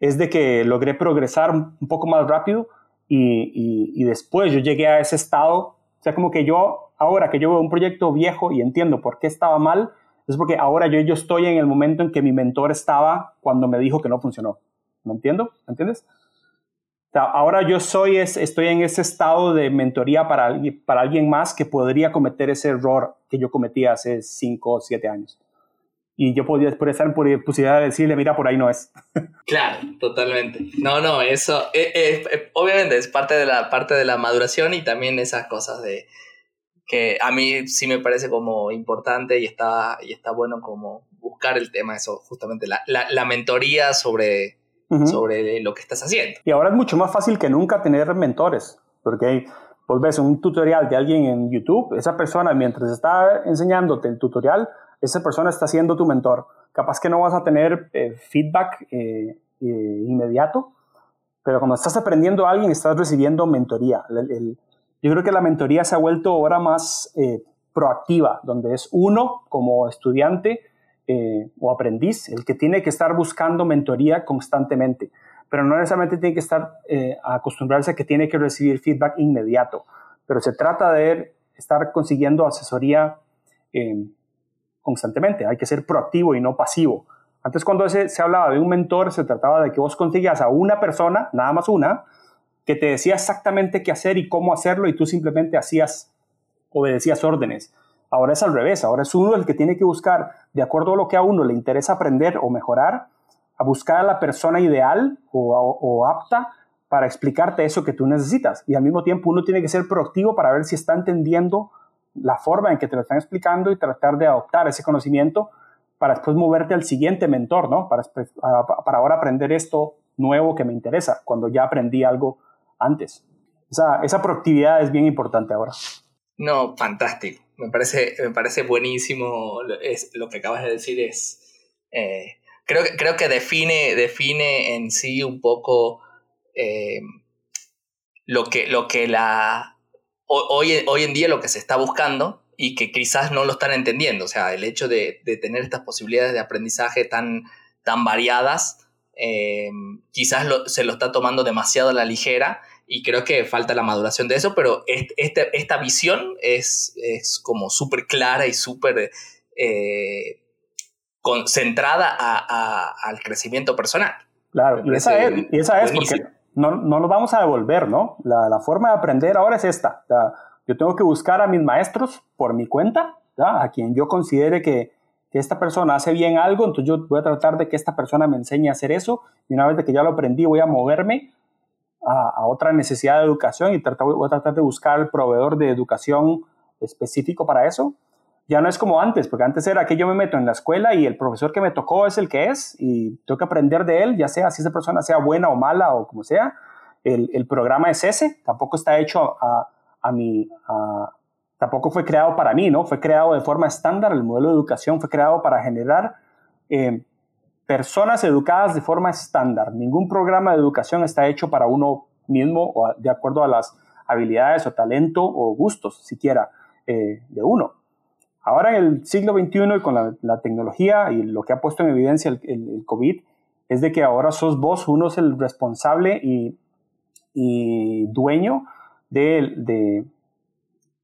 es de que logré progresar un poco más rápido y, después yo llegué a ese estado, o sea, como que yo, ahora que yo veo un proyecto viejo y entiendo por qué estaba mal, es porque ahora yo, yo estoy en el momento en que mi mentor estaba cuando me dijo que no funcionó. ¿Me entiendo? ¿Me entiendes? ahora yo soy, es, estoy en ese estado de mentoría para, para alguien más que podría cometer ese error que yo cometí hace 5 o 7 años. Y yo podría por estar en posibilidad de decirle, mira, por ahí no es. Claro, totalmente. No, no, eso eh, eh, eh, obviamente es parte de, la, parte de la maduración y también esas cosas de, que a mí sí me parece como importante y está, y está bueno como buscar el tema, eso, justamente la, la, mentoría sobre, sobre lo que estás haciendo. Y ahora es mucho más fácil que nunca tener mentores, porque vos ves un tutorial de alguien en YouTube, esa persona mientras está enseñándote el tutorial, esa persona está siendo tu mentor. Capaz que no vas a tener eh, feedback eh, eh, inmediato, pero cuando estás aprendiendo a alguien, estás recibiendo mentoría. yo creo que la mentoría se ha vuelto ahora más proactiva, donde es uno como estudiante o aprendiz el que tiene que estar buscando mentoría constantemente pero no necesariamente tiene que estar acostumbrarse a que tiene que recibir feedback inmediato, pero se trata de estar consiguiendo asesoría eh, constantemente, hay que ser proactivo y no pasivo. Antes cuando se, se hablaba de un mentor, se trataba de que vos consigas a una persona, nada más una, que te decía exactamente qué hacer y cómo hacerlo y tú simplemente hacías, obedecías órdenes. Ahora es al revés, ahora es uno el que tiene que buscar, de acuerdo a lo que a uno le interesa aprender o mejorar, a buscar a la persona ideal o, apta para explicarte eso que tú necesitas. Y al mismo tiempo uno tiene que ser proactivo para ver si está entendiendo la forma en que te lo están explicando y tratar de adoptar ese conocimiento para después moverte al siguiente mentor, ¿no? Para, para ahora aprender esto nuevo que me interesa, cuando ya aprendí algo antes. Esa, esa proactividad es bien importante ahora. No, fantástico. Me parece, me parece buenísimo. Es, lo que acabas de decir es... Eh, creo, creo que define, define en sí un poco eh, lo, que, lo que la. Hoy, hoy en día lo que se está buscando y que quizás no lo están entendiendo. O sea, el hecho de, tener estas posibilidades de aprendizaje tan, tan variadas, eh, quizás se lo está tomando demasiado a la ligera y creo que falta la maduración de eso, pero este, esta visión es, es como súper clara y súper eh, concentrada al crecimiento personal. Claro, y esa, es, y esa es porque no, no nos vamos a devolver, ¿no? La, la, forma de aprender ahora es esta. yo tengo que buscar a mis maestros por mi cuenta, a quien yo considere que, que, esta persona hace bien algo, entonces yo voy a tratar de que esta persona me enseñe a hacer eso, y una vez que ya lo aprendí voy a moverme a, a otra necesidad de educación y tratar, voy a tratar de buscar el proveedor de educación específico para eso ya no es como antes, porque antes era que yo me meto en la escuela y el profesor que me tocó es el que es y tengo que aprender de él, ya sea si esa persona sea buena o mala o como sea. El, el programa es ese, tampoco está hecho a, a mi, tampoco fue creado para mí, ¿no? Fue creado de forma estándar, el modelo de educación fue creado para generar eh, personas educadas de forma estándar. Ningún programa de educación está hecho para uno mismo o de acuerdo a las habilidades o talento o gustos siquiera eh, de uno. Ahora en el siglo XXI y con la, tecnología y lo que ha puesto en evidencia el, COVID es de que ahora sos vos, uno es el responsable y, dueño de,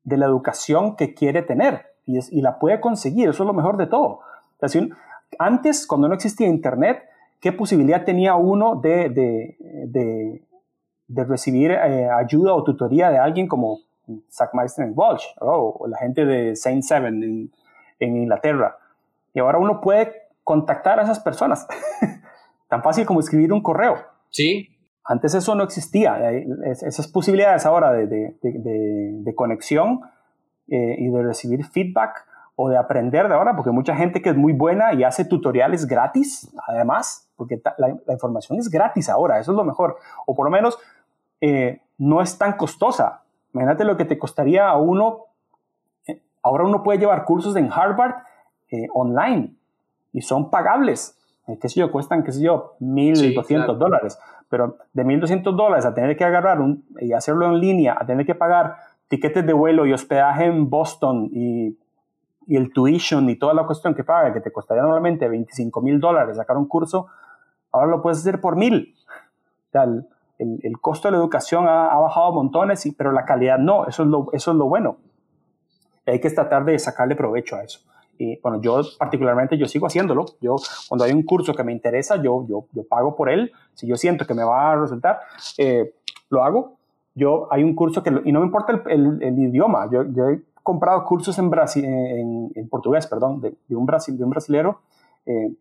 la educación que quiere tener y, la puede conseguir, eso es lo mejor de todo. antes, cuando no existía Internet, ¿qué posibilidad tenía uno de, de recibir eh, ayuda o tutoría de alguien como Sackmeister en Walsh, o la gente de Saint Seven en, en, Inglaterra. Y ahora uno puede contactar a esas personas. Tan fácil como escribir un correo. Sí. Antes eso no existía. Esas posibilidades ahora de, de, de, conexión eh, y de recibir feedback o de aprender de ahora, porque mucha gente que es muy buena y hace tutoriales gratis, además, porque la, información es gratis ahora, eso es lo mejor. O por lo menos eh, no es tan costosa. Imagínate lo que te costaría a uno. Eh, ahora uno puede llevar cursos en Harvard eh, online y son pagables. Eh, qué sé yo, cuestan, qué sé yo, 1.200 dólares. Pero de 1.200 dólares a tener que agarrar un, y hacerlo en línea, a tener que pagar tiquetes de vuelo y hospedaje en Boston y, y el tuition y toda la cuestión que paga, que te costaría normalmente 25 mil dólares sacar un curso, ahora lo puedes hacer por mil. O sea, el, costo de la educación ha, bajado montones, pero la calidad no, eso es lo, eso es lo bueno. Hay que tratar de sacarle provecho a eso. Y bueno, yo particularmente yo sigo haciéndolo. Yo cuando hay un curso que me interesa, yo, yo, yo pago por él. Si yo siento que me va a resultar, eh, lo hago. Yo hay un curso que, y no me importa el, el, idioma, yo, yo, he comprado cursos en, Brasil, en, en portugués, perdón, de, de, un, Brasil, de un brasilero eh,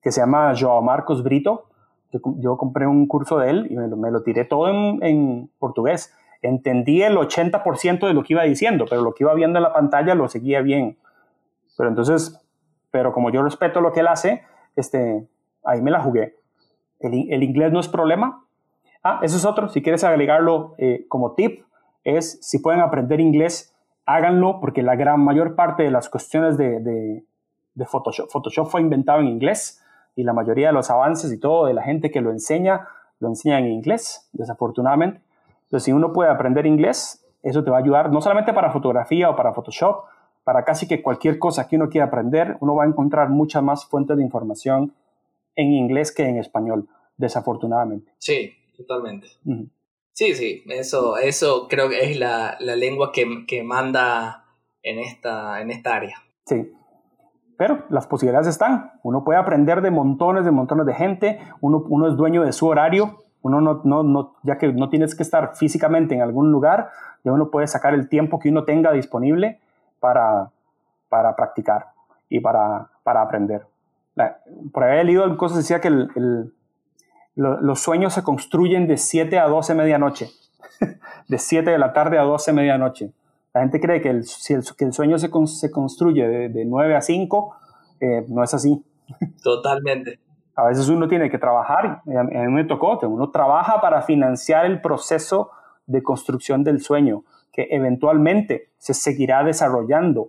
que se llama Joao Marcos Brito yo, compré un curso de él y me lo, tiré todo en, portugués. entendí el 80% de lo que iba diciendo, pero lo que iba viendo en la pantalla lo seguía bien. Pero entonces, pero como yo respeto lo que él hace, este, ahí me la jugué. El, inglés no es problema. Ah, eso es otro, si quieres agregarlo eh, como tip, es si pueden aprender inglés, háganlo porque la gran mayor parte de las cuestiones de, de, de Photoshop, Photoshop fue inventado en inglés y la mayoría de los avances y todo de la gente que lo enseña, lo enseña en inglés, desafortunadamente. Entonces, si uno puede aprender inglés, eso te va a ayudar no solamente para fotografía o para Photoshop, para casi que cualquier cosa que uno quiera aprender, uno va a encontrar muchas más fuentes de información en inglés que en español, desafortunadamente. Sí, totalmente. Sí, sí, eso, eso creo que es la, lengua que, que, manda en esta, en esta área. Sí, pero las posibilidades están. Uno puede aprender de montones, de montones de gente, uno, uno es dueño de su horario, uno no, no, no, ya que no tienes que estar físicamente en algún lugar, ya uno puede sacar el tiempo que uno tenga disponible para, para practicar y para, para aprender. Por ahí he leído cosas decía que el, los sueños se construyen de 7 a 12 medianoche, de 7 de la tarde a 12 medianoche. La gente cree que el, si el, que el sueño se, se construye de, de, 9 a 5, eh, no es así. Totalmente. A veces uno tiene que trabajar, a mí me tocó, uno trabaja para financiar el proceso de construcción del sueño, que eventualmente se seguirá desarrollando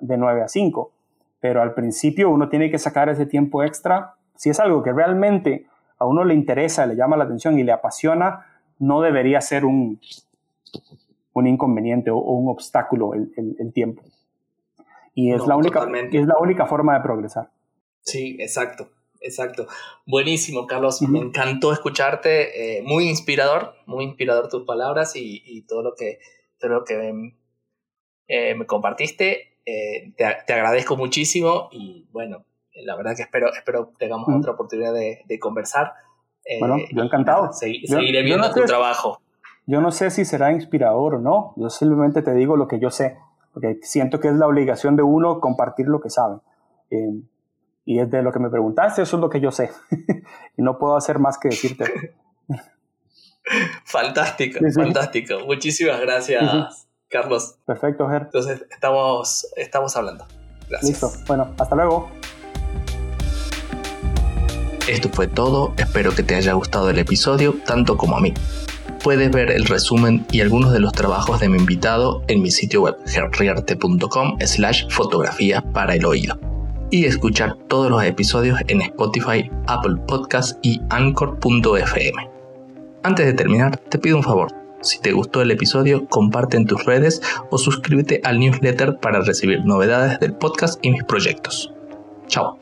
de 9 a 5. Pero al principio uno tiene que sacar ese tiempo extra. Si es algo que realmente a uno le interesa, le llama la atención y le apasiona, no debería ser un, un inconveniente o, un obstáculo el, tiempo. Y es, la única, es la única forma de progresar. Sí, exacto, exacto. Buenísimo, Carlos. Me encantó escucharte. Eh, muy inspirador, muy inspirador tus palabras y, todo lo que, todo lo que eh, me compartiste. Eh, te, agradezco muchísimo y bueno, la verdad que espero, espero tengamos otra oportunidad de, conversar. bueno, yo encantado. seguiré viendo tu trabajo. Yo no sé si será inspirador o no, yo simplemente te digo lo que yo sé, porque siento que es la obligación de uno compartir lo que sabe. y es de lo que me preguntaste, eso es lo que yo sé. y no puedo hacer más que decirte. fantástico, fantástico. Muchísimas gracias. Carlos. Perfecto, Ger. Entonces estamos, estamos hablando. Gracias. Listo. Bueno, hasta luego. Esto fue todo, espero que te haya gustado el episodio tanto como a mí. Puedes ver el resumen y algunos de los trabajos de mi invitado en mi sitio web gerriarte.com slash fotografía para el oído y escuchar todos los episodios en Spotify, Apple Podcasts y Anchor.fm. Antes de terminar, te pido un favor si te gustó el episodio, comparte en tus redes o suscríbete al newsletter para recibir novedades del podcast y mis proyectos. Chao.